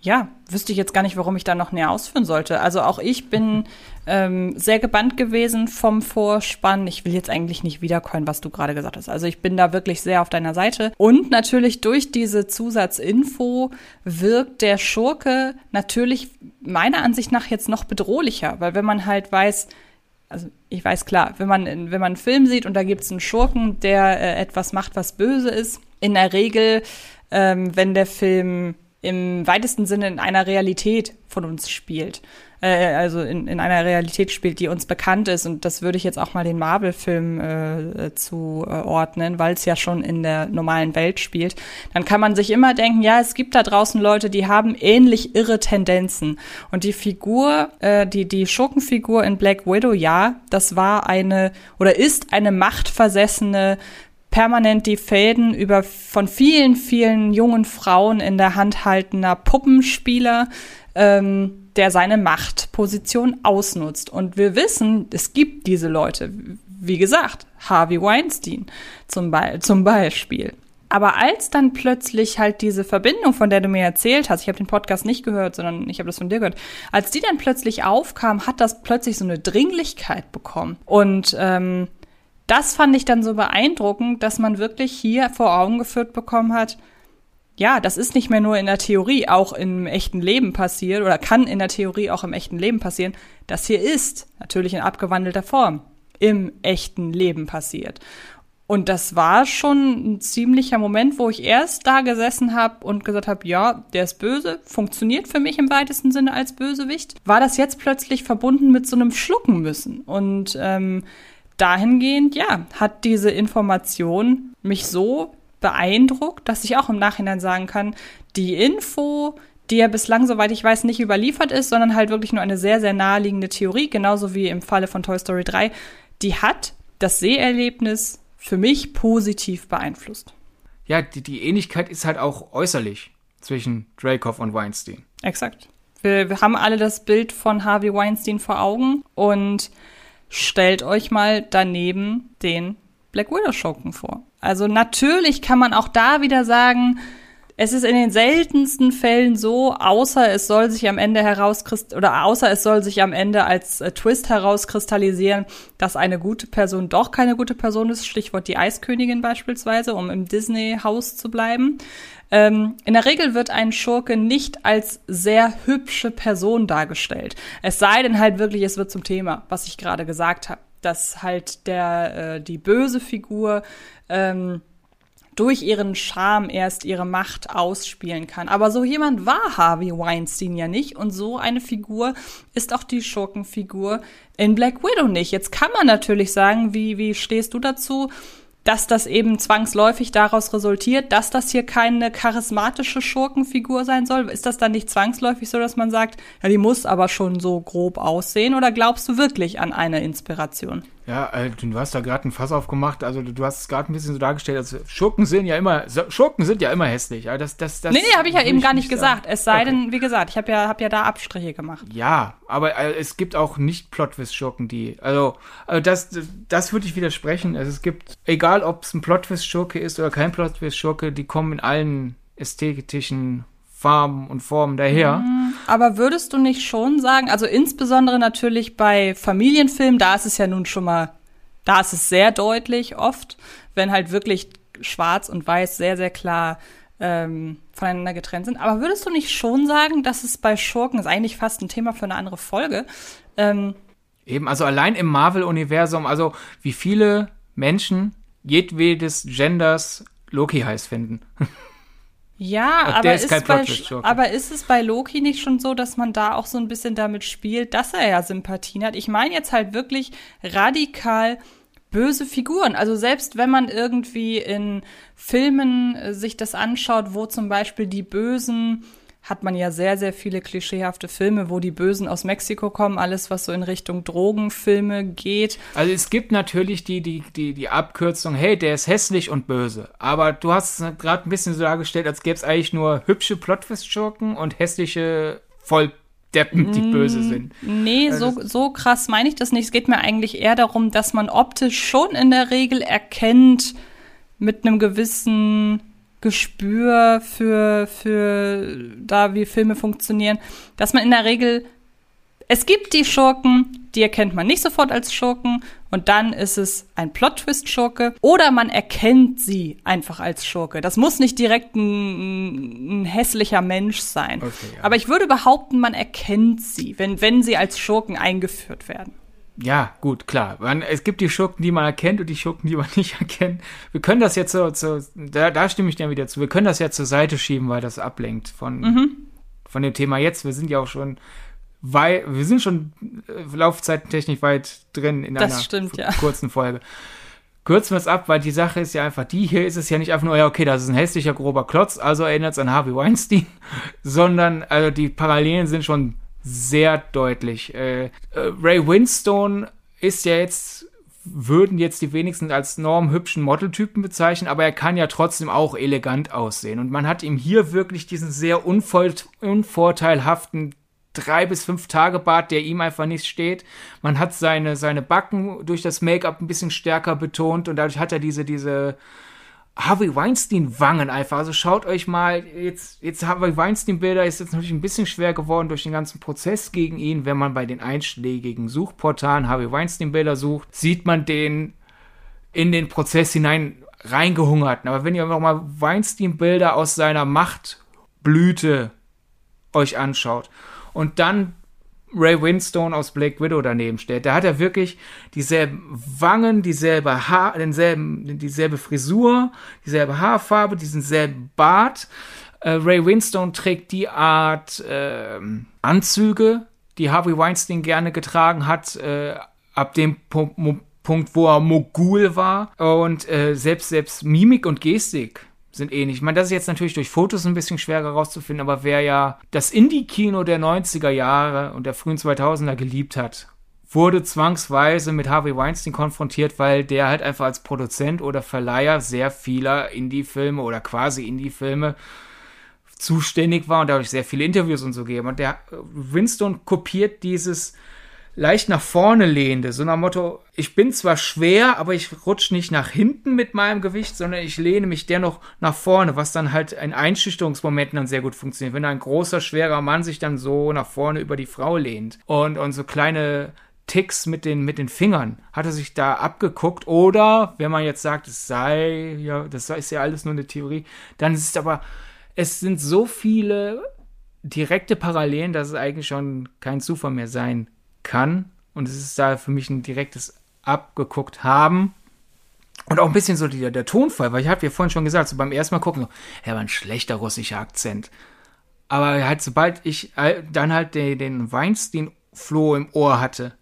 S2: ja, wüsste ich jetzt gar nicht, warum ich da noch näher ausführen sollte. Also auch ich bin ähm, sehr gebannt gewesen vom Vorspann. Ich will jetzt eigentlich nicht wiederkommen, was du gerade gesagt hast. Also ich bin da wirklich sehr auf deiner Seite. Und natürlich durch diese Zusatzinfo wirkt der Schurke natürlich meiner Ansicht nach jetzt noch bedrohlicher, weil wenn man halt weiß, also ich weiß klar, wenn man, wenn man einen Film sieht und da gibt es einen Schurken, der äh, etwas macht, was böse ist, in der Regel, ähm, wenn der Film im weitesten Sinne in einer Realität von uns spielt. Äh, also in, in einer Realität spielt, die uns bekannt ist. Und das würde ich jetzt auch mal den Marvel-Film äh, zuordnen, weil es ja schon in der normalen Welt spielt. Dann kann man sich immer denken, ja, es gibt da draußen Leute, die haben ähnlich irre Tendenzen. Und die Figur, äh, die, die Schurkenfigur in Black Widow, ja, das war eine oder ist eine machtversessene permanent die Fäden über von vielen, vielen jungen Frauen in der Hand haltender Puppenspieler, ähm, der seine Machtposition ausnutzt. Und wir wissen, es gibt diese Leute. Wie gesagt, Harvey Weinstein zum, Be zum Beispiel. Aber als dann plötzlich halt diese Verbindung, von der du mir erzählt hast, ich habe den Podcast nicht gehört, sondern ich habe das von dir gehört, als die dann plötzlich aufkam, hat das plötzlich so eine Dringlichkeit bekommen. Und ähm, das fand ich dann so beeindruckend, dass man wirklich hier vor Augen geführt bekommen hat, ja, das ist nicht mehr nur in der Theorie auch im echten Leben passiert oder kann in der Theorie auch im echten Leben passieren. Das hier ist natürlich in abgewandelter Form im echten Leben passiert. Und das war schon ein ziemlicher Moment, wo ich erst da gesessen habe und gesagt habe, ja, der ist böse, funktioniert für mich im weitesten Sinne als Bösewicht. War das jetzt plötzlich verbunden mit so einem Schlucken müssen? Und ähm, dahingehend, ja, hat diese Information mich so beeindruckt, dass ich auch im Nachhinein sagen kann, die Info, die ja bislang, soweit ich weiß, nicht überliefert ist, sondern halt wirklich nur eine sehr, sehr naheliegende Theorie, genauso wie im Falle von Toy Story 3, die hat das Seherlebnis für mich positiv beeinflusst.
S3: Ja, die, die Ähnlichkeit ist halt auch äußerlich zwischen Dreykov und Weinstein.
S2: Exakt. Wir, wir haben alle das Bild von Harvey Weinstein vor Augen und stellt euch mal daneben den Black Widow Schurken vor. Also natürlich kann man auch da wieder sagen, es ist in den seltensten Fällen so, außer es soll sich am Ende herauskristallisieren, oder außer es soll sich am Ende als äh, Twist herauskristallisieren, dass eine gute Person doch keine gute Person ist. Stichwort die Eiskönigin beispielsweise, um im Disney-Haus zu bleiben. Ähm, in der Regel wird ein Schurke nicht als sehr hübsche Person dargestellt. Es sei denn halt wirklich, es wird zum Thema, was ich gerade gesagt habe, dass halt der äh, die böse Figur ähm, durch ihren Charme erst ihre Macht ausspielen kann. Aber so jemand war Harvey Weinstein ja nicht und so eine Figur ist auch die Schurkenfigur in Black Widow nicht. Jetzt kann man natürlich sagen, wie, wie stehst du dazu? dass das eben zwangsläufig daraus resultiert, dass das hier keine charismatische Schurkenfigur sein soll? Ist das dann nicht zwangsläufig so, dass man sagt, ja, die muss aber schon so grob aussehen? Oder glaubst du wirklich an eine Inspiration?
S3: Ja, äh, du hast da gerade ein Fass aufgemacht. Also du, hast es gerade ein bisschen so dargestellt. Also Schurken sind ja immer Schurken sind ja immer hässlich. Das, das, das
S2: nee, nee, habe ich ja eben gar nicht gesagt. Sagen. Es sei okay. denn, wie gesagt, ich habe ja, hab ja da Abstriche gemacht.
S3: Ja, aber äh, es gibt auch nicht Plotwist-Schurken, die. Also, also das, das würde ich widersprechen. Also es gibt, egal ob es ein Plotwist-Schurke ist oder kein Plotwist-Schurke, die kommen in allen ästhetischen Farben und Formen daher. Mhm.
S2: Aber würdest du nicht schon sagen, also insbesondere natürlich bei Familienfilmen, da ist es ja nun schon mal, da ist es sehr deutlich oft, wenn halt wirklich schwarz und weiß sehr, sehr klar ähm, voneinander getrennt sind. Aber würdest du nicht schon sagen, dass es bei Schurken, ist eigentlich fast ein Thema für eine andere Folge, ähm,
S3: Eben, also allein im Marvel-Universum, also wie viele Menschen jedwedes Genders Loki heiß finden.
S2: Ja, aber ist, ist bei, aber ist es bei Loki nicht schon so, dass man da auch so ein bisschen damit spielt, dass er ja Sympathien hat? Ich meine jetzt halt wirklich radikal böse Figuren. Also selbst wenn man irgendwie in Filmen äh, sich das anschaut, wo zum Beispiel die Bösen hat man ja sehr, sehr viele klischeehafte Filme, wo die Bösen aus Mexiko kommen, alles, was so in Richtung Drogenfilme geht.
S3: Also es gibt natürlich die, die, die, die Abkürzung, hey, der ist hässlich und böse. Aber du hast es gerade ein bisschen so dargestellt, als gäbe es eigentlich nur hübsche Plotwist-Schurken und hässliche Volldeppen, die mm, böse sind.
S2: Nee, also so, so krass meine ich das nicht. Es geht mir eigentlich eher darum, dass man optisch schon in der Regel erkennt, mit einem gewissen Gespür für, für da, wie Filme funktionieren, dass man in der Regel, es gibt die Schurken, die erkennt man nicht sofort als Schurken und dann ist es ein Plot-Twist-Schurke oder man erkennt sie einfach als Schurke. Das muss nicht direkt ein, ein hässlicher Mensch sein. Okay, ja. Aber ich würde behaupten, man erkennt sie, wenn, wenn sie als Schurken eingeführt werden.
S3: Ja, gut, klar. Es gibt die Schurken, die man erkennt und die Schurken, die man nicht erkennt. Wir können das jetzt so, so da, da stimme ich dir wieder zu. Wir können das ja zur Seite schieben, weil das ablenkt von, mhm. von dem Thema jetzt. Wir sind ja auch schon weit, wir sind schon äh, laufzeitentechnisch weit drin in
S2: das einer stimmt, ja.
S3: kurzen Folge. Kürzen wir es ab, weil die Sache ist ja einfach die, hier ist es ja nicht einfach nur, ja, okay, das ist ein hässlicher, grober Klotz, also erinnert es an Harvey Weinstein, sondern also die Parallelen sind schon sehr deutlich. Äh, äh, Ray Winstone ist ja jetzt, würden jetzt die wenigsten als normhübschen Modeltypen bezeichnen, aber er kann ja trotzdem auch elegant aussehen. Und man hat ihm hier wirklich diesen sehr unvorteilhaften drei bis fünf Tage Bart, der ihm einfach nicht steht. Man hat seine, seine Backen durch das Make-up ein bisschen stärker betont und dadurch hat er diese, diese Harvey Weinstein-Wangen einfach. Also schaut euch mal, jetzt, jetzt Harvey Weinstein-Bilder ist jetzt natürlich ein bisschen schwer geworden durch den ganzen Prozess gegen ihn. Wenn man bei den einschlägigen Suchportalen Harvey Weinstein-Bilder sucht, sieht man den in den Prozess hinein reingehungert. Aber wenn ihr nochmal Weinstein-Bilder aus seiner Machtblüte euch anschaut und dann Ray Winstone aus Blake Widow daneben steht. Da hat er wirklich dieselben Wangen, dieselbe Haar, denselben, dieselbe Frisur, dieselbe Haarfarbe, diesen selben Bart. Äh, Ray Winstone trägt die Art äh, Anzüge, die Harvey Weinstein gerne getragen hat, äh, ab dem Punkt, Punkt, wo er Mogul war. Und äh, selbst, selbst Mimik und Gestik sind ähnlich. Ich meine, das ist jetzt natürlich durch Fotos ein bisschen schwerer rauszufinden, aber wer ja das Indie-Kino der 90er Jahre und der frühen 2000er geliebt hat, wurde zwangsweise mit Harvey Weinstein konfrontiert, weil der halt einfach als Produzent oder Verleiher sehr vieler Indie-Filme oder quasi Indie-Filme zuständig war und dadurch sehr viele Interviews und so gegeben. Und der Winston kopiert dieses leicht nach vorne lehnte, so nach Motto, ich bin zwar schwer, aber ich rutsche nicht nach hinten mit meinem Gewicht, sondern ich lehne mich dennoch nach vorne, was dann halt in Einschüchterungsmomenten dann sehr gut funktioniert, wenn ein großer, schwerer Mann sich dann so nach vorne über die Frau lehnt und, und so kleine Ticks mit den, mit den Fingern, hat er sich da abgeguckt? Oder, wenn man jetzt sagt, es sei, ja, das ist ja alles nur eine Theorie, dann ist es aber, es sind so viele direkte Parallelen, dass es eigentlich schon kein Zufall mehr sein kann. Und es ist da für mich ein direktes abgeguckt haben. Und auch ein bisschen so der, der Tonfall, weil ich habe ja vorhin schon gesagt, so beim ersten Mal gucken, er war ein schlechter russischer Akzent. Aber halt, sobald ich dann halt den, den Weinstein-Floh im Ohr hatte,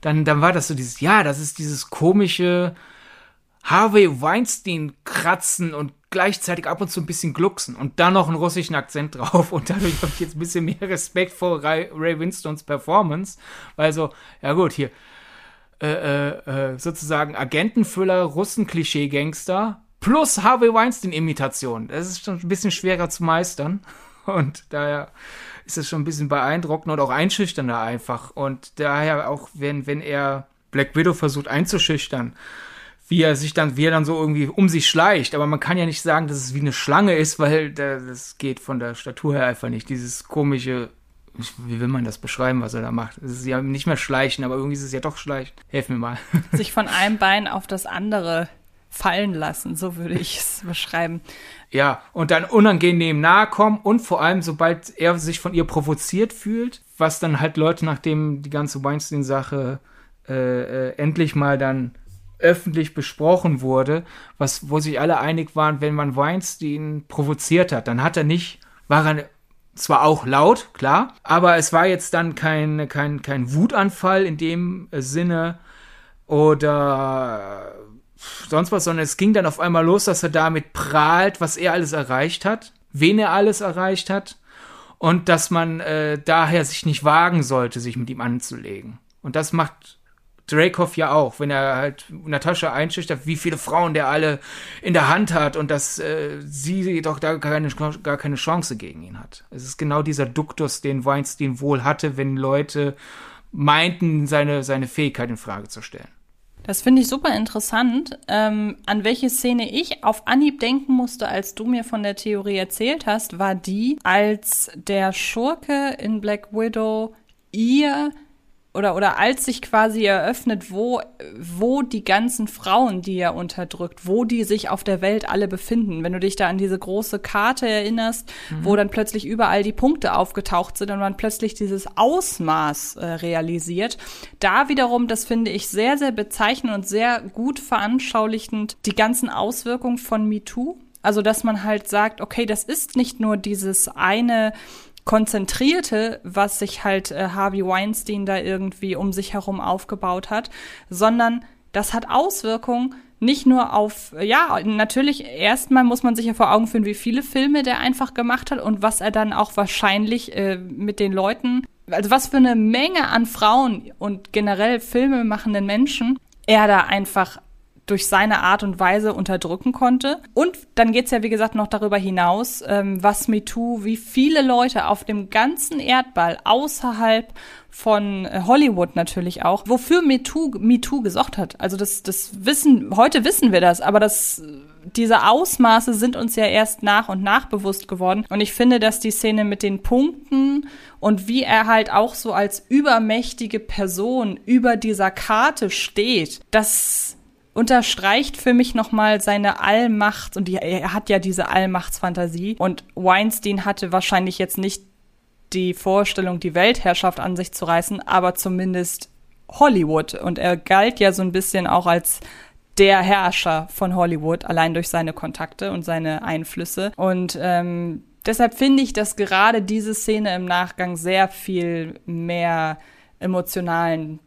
S3: dann, dann war das so dieses, ja, das ist dieses komische Harvey Weinstein kratzen und gleichzeitig ab und zu ein bisschen glucksen und dann noch einen russischen Akzent drauf und dadurch habe ich jetzt ein bisschen mehr Respekt vor Ray, Ray Winstons Performance, weil so, ja gut, hier äh, äh, äh sozusagen Agentenfüller, Russen-Klischee-Gangster plus Harvey Weinstein-Imitation. Das ist schon ein bisschen schwerer zu meistern und daher ist es schon ein bisschen beeindruckend und auch einschüchternder einfach und daher auch, wenn, wenn er Black Widow versucht einzuschüchtern, wie er sich dann, wie er dann so irgendwie um sich schleicht. Aber man kann ja nicht sagen, dass es wie eine Schlange ist, weil das geht von der Statur her einfach nicht. Dieses komische, wie will man das beschreiben, was er da macht? Es ist ja nicht mehr Schleichen, aber irgendwie ist es ja doch Schleichen. Helf mir mal.
S2: Sich von einem Bein auf das andere fallen lassen, so würde ich es beschreiben.
S3: Ja, und dann unangenehm nahe kommen und vor allem, sobald er sich von ihr provoziert fühlt, was dann halt Leute, nachdem die ganze Weinstein-Sache äh, äh, endlich mal dann öffentlich besprochen wurde, was, wo sich alle einig waren, wenn man Weinstein provoziert hat, dann hat er nicht, war er zwar auch laut, klar, aber es war jetzt dann kein, kein, kein Wutanfall in dem Sinne oder sonst was, sondern es ging dann auf einmal los, dass er damit prahlt, was er alles erreicht hat, wen er alles erreicht hat und dass man äh, daher sich nicht wagen sollte, sich mit ihm anzulegen. Und das macht Dreykov ja auch, wenn er halt Natascha einschüchtert, wie viele Frauen der alle in der Hand hat und dass äh, sie doch da keine, gar keine Chance gegen ihn hat. Es ist genau dieser Duktus, den Weinstein wohl hatte, wenn Leute meinten, seine, seine Fähigkeit in Frage zu stellen.
S2: Das finde ich super interessant. Ähm, an welche Szene ich auf Anhieb denken musste, als du mir von der Theorie erzählt hast, war die, als der Schurke in Black Widow ihr oder, oder als sich quasi eröffnet, wo, wo die ganzen Frauen, die er unterdrückt, wo die sich auf der Welt alle befinden. Wenn du dich da an diese große Karte erinnerst, mhm. wo dann plötzlich überall die Punkte aufgetaucht sind und man plötzlich dieses Ausmaß äh, realisiert. Da wiederum, das finde ich sehr, sehr bezeichnend und sehr gut veranschaulichend, die ganzen Auswirkungen von MeToo. Also, dass man halt sagt, okay, das ist nicht nur dieses eine konzentrierte, was sich halt äh, Harvey Weinstein da irgendwie um sich herum aufgebaut hat, sondern das hat Auswirkungen nicht nur auf, ja, natürlich erstmal muss man sich ja vor Augen führen, wie viele Filme der einfach gemacht hat und was er dann auch wahrscheinlich äh, mit den Leuten, also was für eine Menge an Frauen und generell Filme machenden Menschen er da einfach durch seine Art und Weise unterdrücken konnte. Und dann geht's ja, wie gesagt, noch darüber hinaus, ähm, was MeToo, wie viele Leute auf dem ganzen Erdball außerhalb von äh, Hollywood natürlich auch, wofür MeToo, MeToo gesorgt hat. Also das, das wissen, heute wissen wir das, aber das, diese Ausmaße sind uns ja erst nach und nach bewusst geworden. Und ich finde, dass die Szene mit den Punkten und wie er halt auch so als übermächtige Person über dieser Karte steht, das unterstreicht für mich nochmal seine Allmacht und die, er hat ja diese Allmachtsfantasie und Weinstein hatte wahrscheinlich jetzt nicht die Vorstellung, die Weltherrschaft an sich zu reißen, aber zumindest Hollywood und er galt ja so ein bisschen auch als der Herrscher von Hollywood, allein durch seine Kontakte und seine Einflüsse. Und ähm, deshalb finde ich, dass gerade diese Szene im Nachgang sehr viel mehr emotionalen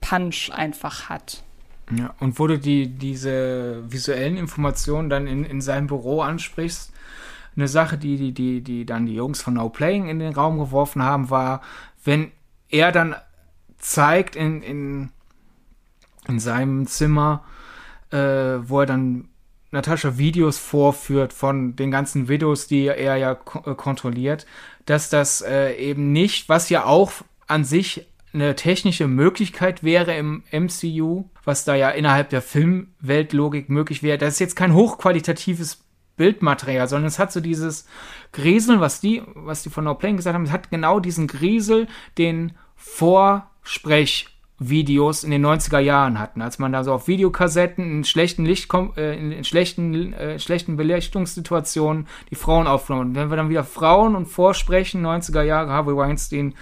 S2: Punch einfach hat.
S3: Ja, und wo du die, diese visuellen Informationen dann in, in seinem Büro ansprichst, eine Sache, die, die, die, die dann die Jungs von No Playing in den Raum geworfen haben, war, wenn er dann zeigt in, in, in seinem Zimmer, äh, wo er dann Natascha Videos vorführt von den ganzen Videos, die er ja kontrolliert, dass das äh, eben nicht, was ja auch an sich eine technische Möglichkeit wäre im MCU, was da ja innerhalb der Filmweltlogik möglich wäre. Das ist jetzt kein hochqualitatives Bildmaterial, sondern es hat so dieses Griesel, was die, was die von No Playing gesagt haben, es hat genau diesen Griesel, den Vorsprechvideos in den 90er Jahren hatten, als man da so auf Videokassetten in schlechten Licht, äh, in schlechten, äh, schlechten Belichtungssituationen die Frauen aufgenommen. Und wenn wir dann wieder Frauen und Vorsprechen, 90er Jahre, Harvey Weinstein,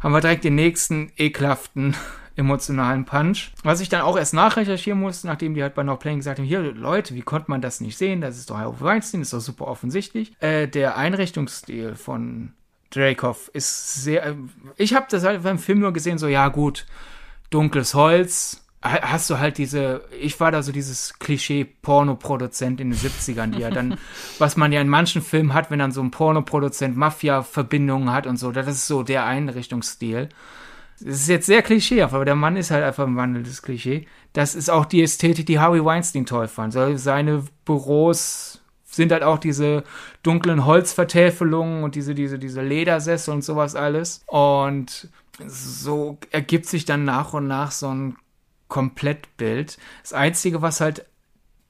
S3: haben wir direkt den nächsten ekelhaften emotionalen Punch. Was ich dann auch erst nachrecherchieren musste, nachdem die halt bei No Playing gesagt haben, hier Leute, wie konnte man das nicht sehen? Das ist doch Harvey Weinstein, ist doch super offensichtlich. Äh, der Einrichtungsstil von Dreykov ist sehr. Äh, ich habe das halt beim Film nur gesehen, so ja gut, dunkles Holz. Hast du halt diese, ich war da so dieses Klischee-Pornoproduzent in den 70ern, die ja dann, was man ja in manchen Filmen hat, wenn dann so ein Pornoproduzent Mafia-Verbindungen hat und so, das ist so der Einrichtungsstil. Das ist jetzt sehr klischeehaft, aber der Mann ist halt einfach ein wandelndes Klischee. Das ist auch die Ästhetik, die Harvey Weinstein toll fand. Seine Büros sind halt auch diese dunklen Holzvertäfelungen und diese, diese, diese Ledersessel und sowas alles. Und so ergibt sich dann nach und nach so ein Komplettbild. Das Einzige, was halt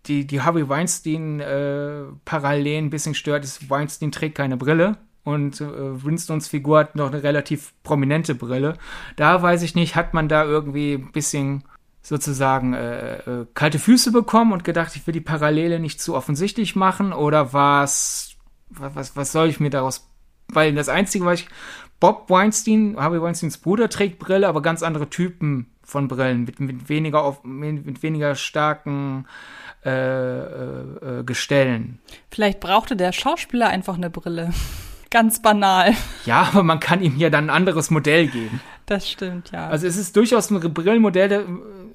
S3: die, die Harvey Weinstein äh, ein bisschen stört, ist, Weinstein trägt keine Brille und äh, Winstons Figur hat noch eine relativ prominente Brille. Da weiß ich nicht, hat man da irgendwie ein bisschen sozusagen äh, äh, kalte Füße bekommen und gedacht, ich will die Parallele nicht zu offensichtlich machen oder was, was, was soll ich mir daraus, weil das Einzige, was ich, Bob Weinstein, Harvey Weinsteins Bruder trägt Brille, aber ganz andere Typen von Brillen mit, mit weniger, mit weniger starken äh, äh, äh, Gestellen.
S2: Vielleicht brauchte der Schauspieler einfach eine Brille. Ganz banal.
S3: Ja, aber man kann ihm ja dann ein anderes Modell geben.
S2: Das stimmt, ja.
S3: Also es ist durchaus ein Brillenmodell,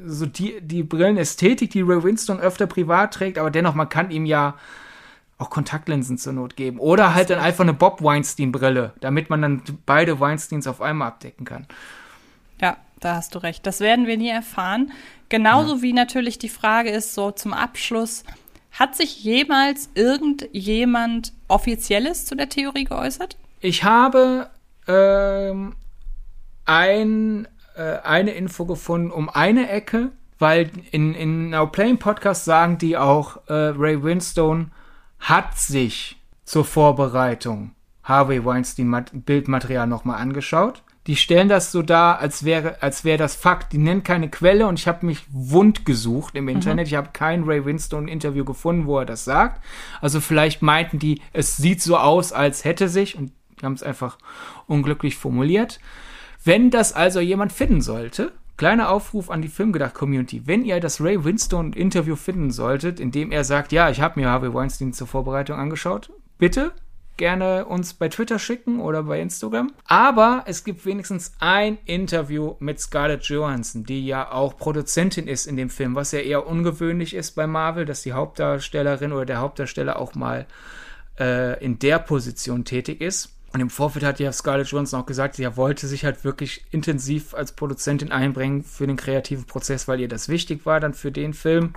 S3: so die, die Brillenästhetik, die Ray Winston öfter privat trägt, aber dennoch, man kann ihm ja auch Kontaktlinsen zur Not geben. Oder halt dann einfach eine Bob Weinstein-Brille, damit man dann beide Weinsteins auf einmal abdecken kann.
S2: Ja, da hast du recht. Das werden wir nie erfahren. Genauso ja. wie natürlich die Frage ist, so zum Abschluss, hat sich jemals irgendjemand Offizielles zu der Theorie geäußert?
S3: Ich habe ähm, ein, äh, eine Info gefunden um eine Ecke, weil in, in Now Playing Podcast sagen die auch, äh, Ray Winstone hat sich zur Vorbereitung Harvey Weinstein Bildmaterial nochmal angeschaut die stellen das so dar, als wäre, als wäre das Fakt. Die nennen keine Quelle und ich habe mich wund gesucht im Internet. Mhm. Ich habe kein Ray Winstone Interview gefunden, wo er das sagt. Also vielleicht meinten die, es sieht so aus, als hätte sich und die haben es einfach unglücklich formuliert. Wenn das also jemand finden sollte, kleiner Aufruf an die Filmgedacht Community, wenn ihr das Ray Winstone Interview finden solltet, in dem er sagt, ja, ich habe mir Harvey Weinstein zur Vorbereitung angeschaut, bitte gerne uns bei Twitter schicken oder bei Instagram. Aber es gibt wenigstens ein Interview mit Scarlett Johansson, die ja auch Produzentin ist in dem Film, was ja eher ungewöhnlich ist bei Marvel, dass die Hauptdarstellerin oder der Hauptdarsteller auch mal äh, in der Position tätig ist. Und im Vorfeld hat ja Scarlett Johansson auch gesagt, sie wollte sich halt wirklich intensiv als Produzentin einbringen für den kreativen Prozess, weil ihr das wichtig war dann für den Film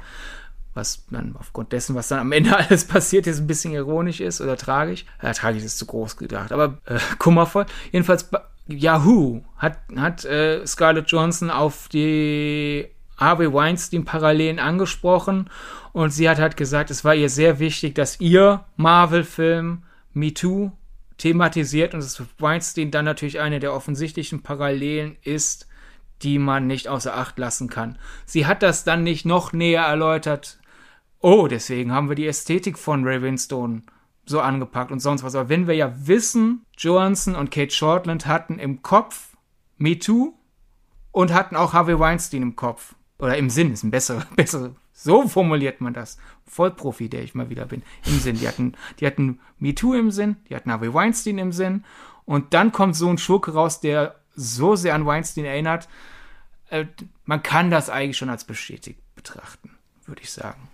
S3: was dann aufgrund dessen, was dann am Ende alles passiert ist, ein bisschen ironisch ist oder tragisch. Ja, tragisch ist zu groß gedacht, aber äh, kummervoll. Jedenfalls, Yahoo hat, hat äh, Scarlett Johansson auf die Harvey Weinstein-Parallelen angesprochen und sie hat halt gesagt, es war ihr sehr wichtig, dass ihr Marvel-Film Me Too thematisiert und dass Weinstein dann natürlich eine der offensichtlichen Parallelen ist, die man nicht außer Acht lassen kann. Sie hat das dann nicht noch näher erläutert, oh, deswegen haben wir die Ästhetik von Ravenstone so angepackt und sonst was. Aber wenn wir ja wissen, Johansson und Kate Shortland hatten im Kopf Me Too und hatten auch Harvey Weinstein im Kopf. Oder im Sinn, ist ein besser, besser, so formuliert man das. Vollprofi, der ich mal wieder bin. Im Sinn. Die hatten, die hatten Me Too im Sinn, die hatten Harvey Weinstein im Sinn. Und dann kommt so ein Schurke raus, der so sehr an Weinstein erinnert. Äh, man kann das eigentlich schon als bestätigt betrachten, würde ich sagen.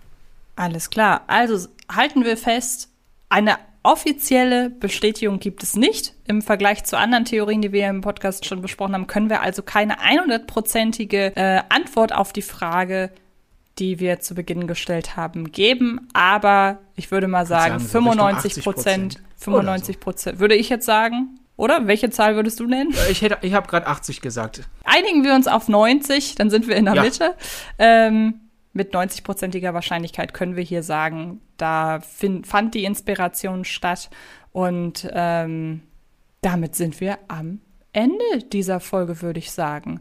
S2: Alles klar. Also halten wir fest, eine offizielle Bestätigung gibt es nicht. Im Vergleich zu anderen Theorien, die wir im Podcast schon besprochen haben, können wir also keine 100-prozentige äh, Antwort auf die Frage, die wir zu Beginn gestellt haben, geben. Aber ich würde mal sagen, sagen 95 Prozent, 95 Prozent, so. würde ich jetzt sagen. Oder? Welche Zahl würdest du nennen?
S3: Ich, hätte, ich habe gerade 80 gesagt.
S2: einigen wir uns auf 90, dann sind wir in der
S3: Ja.
S2: Mitte. Ähm, mit 90-prozentiger Wahrscheinlichkeit können wir hier sagen, da fin- fand die Inspiration statt. Und ähm, damit sind wir am Ende dieser Folge, würde ich sagen.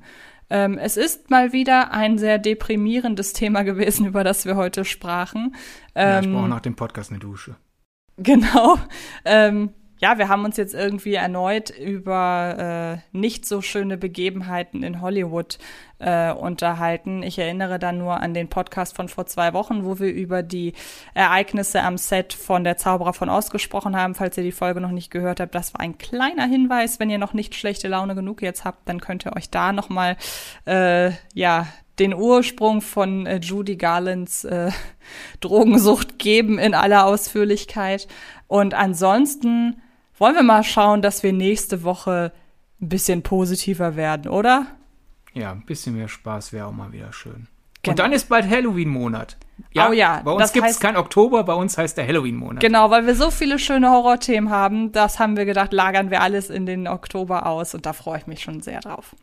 S2: Ähm, es ist mal wieder ein sehr deprimierendes Thema gewesen, über das wir heute sprachen.
S3: Ja, ich
S2: Ähm,
S3: brauche nach dem Podcast eine Dusche.
S2: Genau. Ähm, ja, wir haben uns jetzt irgendwie erneut über äh, nicht so schöne Begebenheiten in Hollywood äh, unterhalten. Ich erinnere da nur an den Podcast von vor zwei Wochen, wo wir über die Ereignisse am Set von Der Zauberer von Oz gesprochen haben. Falls ihr die Folge noch nicht gehört habt, das war ein kleiner Hinweis. Wenn ihr noch nicht schlechte Laune genug jetzt habt, dann könnt ihr euch da noch mal äh, ja den Ursprung von äh, Judy Garlands äh, Drogensucht geben in aller Ausführlichkeit. Und ansonsten wollen wir mal schauen, dass wir nächste Woche ein bisschen positiver werden, oder?
S3: Ja, ein bisschen mehr Spaß wäre auch mal wieder schön.
S2: Genau.
S3: Und dann ist bald Halloween-Monat.
S2: Oh ja,
S3: Bei uns gibt es
S2: heißt-
S3: kein Oktober, bei uns heißt der Halloween-Monat.
S2: Genau, weil wir so viele schöne Horrorthemen haben, das haben wir gedacht, lagern wir alles in den Oktober aus und da freue ich mich schon sehr drauf.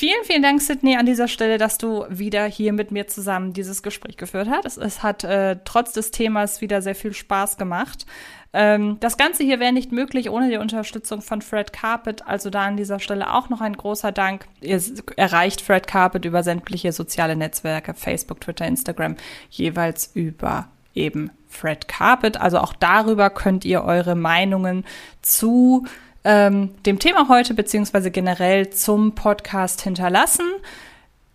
S2: Vielen, vielen Dank, Sydney, an dieser Stelle, dass du wieder hier mit mir zusammen dieses Gespräch geführt hast. Es, hat äh, trotz des Themas wieder sehr viel Spaß gemacht. Ähm, das Ganze hier wäre nicht möglich ohne die Unterstützung von Fred Carpet. Also da an dieser Stelle auch noch ein großer Dank. Ihr erreicht Fred Carpet über sämtliche soziale Netzwerke, Facebook, Twitter, Instagram, jeweils über eben Fred Carpet. Also auch darüber könnt ihr eure Meinungen zu ähm, dem Thema heute beziehungsweise generell zum Podcast hinterlassen.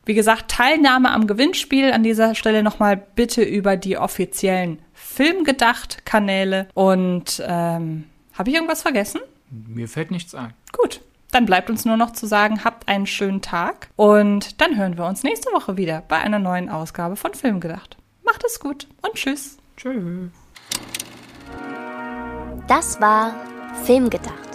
S2: Wie gesagt, Teilnahme am Gewinnspiel an dieser Stelle nochmal bitte über die offiziellen Filmgedacht-Kanäle. Und ähm, habe ich irgendwas vergessen?
S3: Mir fällt nichts ein.
S2: Gut, dann bleibt uns nur noch zu sagen, habt einen schönen Tag und dann hören wir uns nächste Woche wieder bei einer neuen Ausgabe von Filmgedacht. Macht es gut und tschüss.
S3: Tschüss.
S1: Das war Filmgedacht,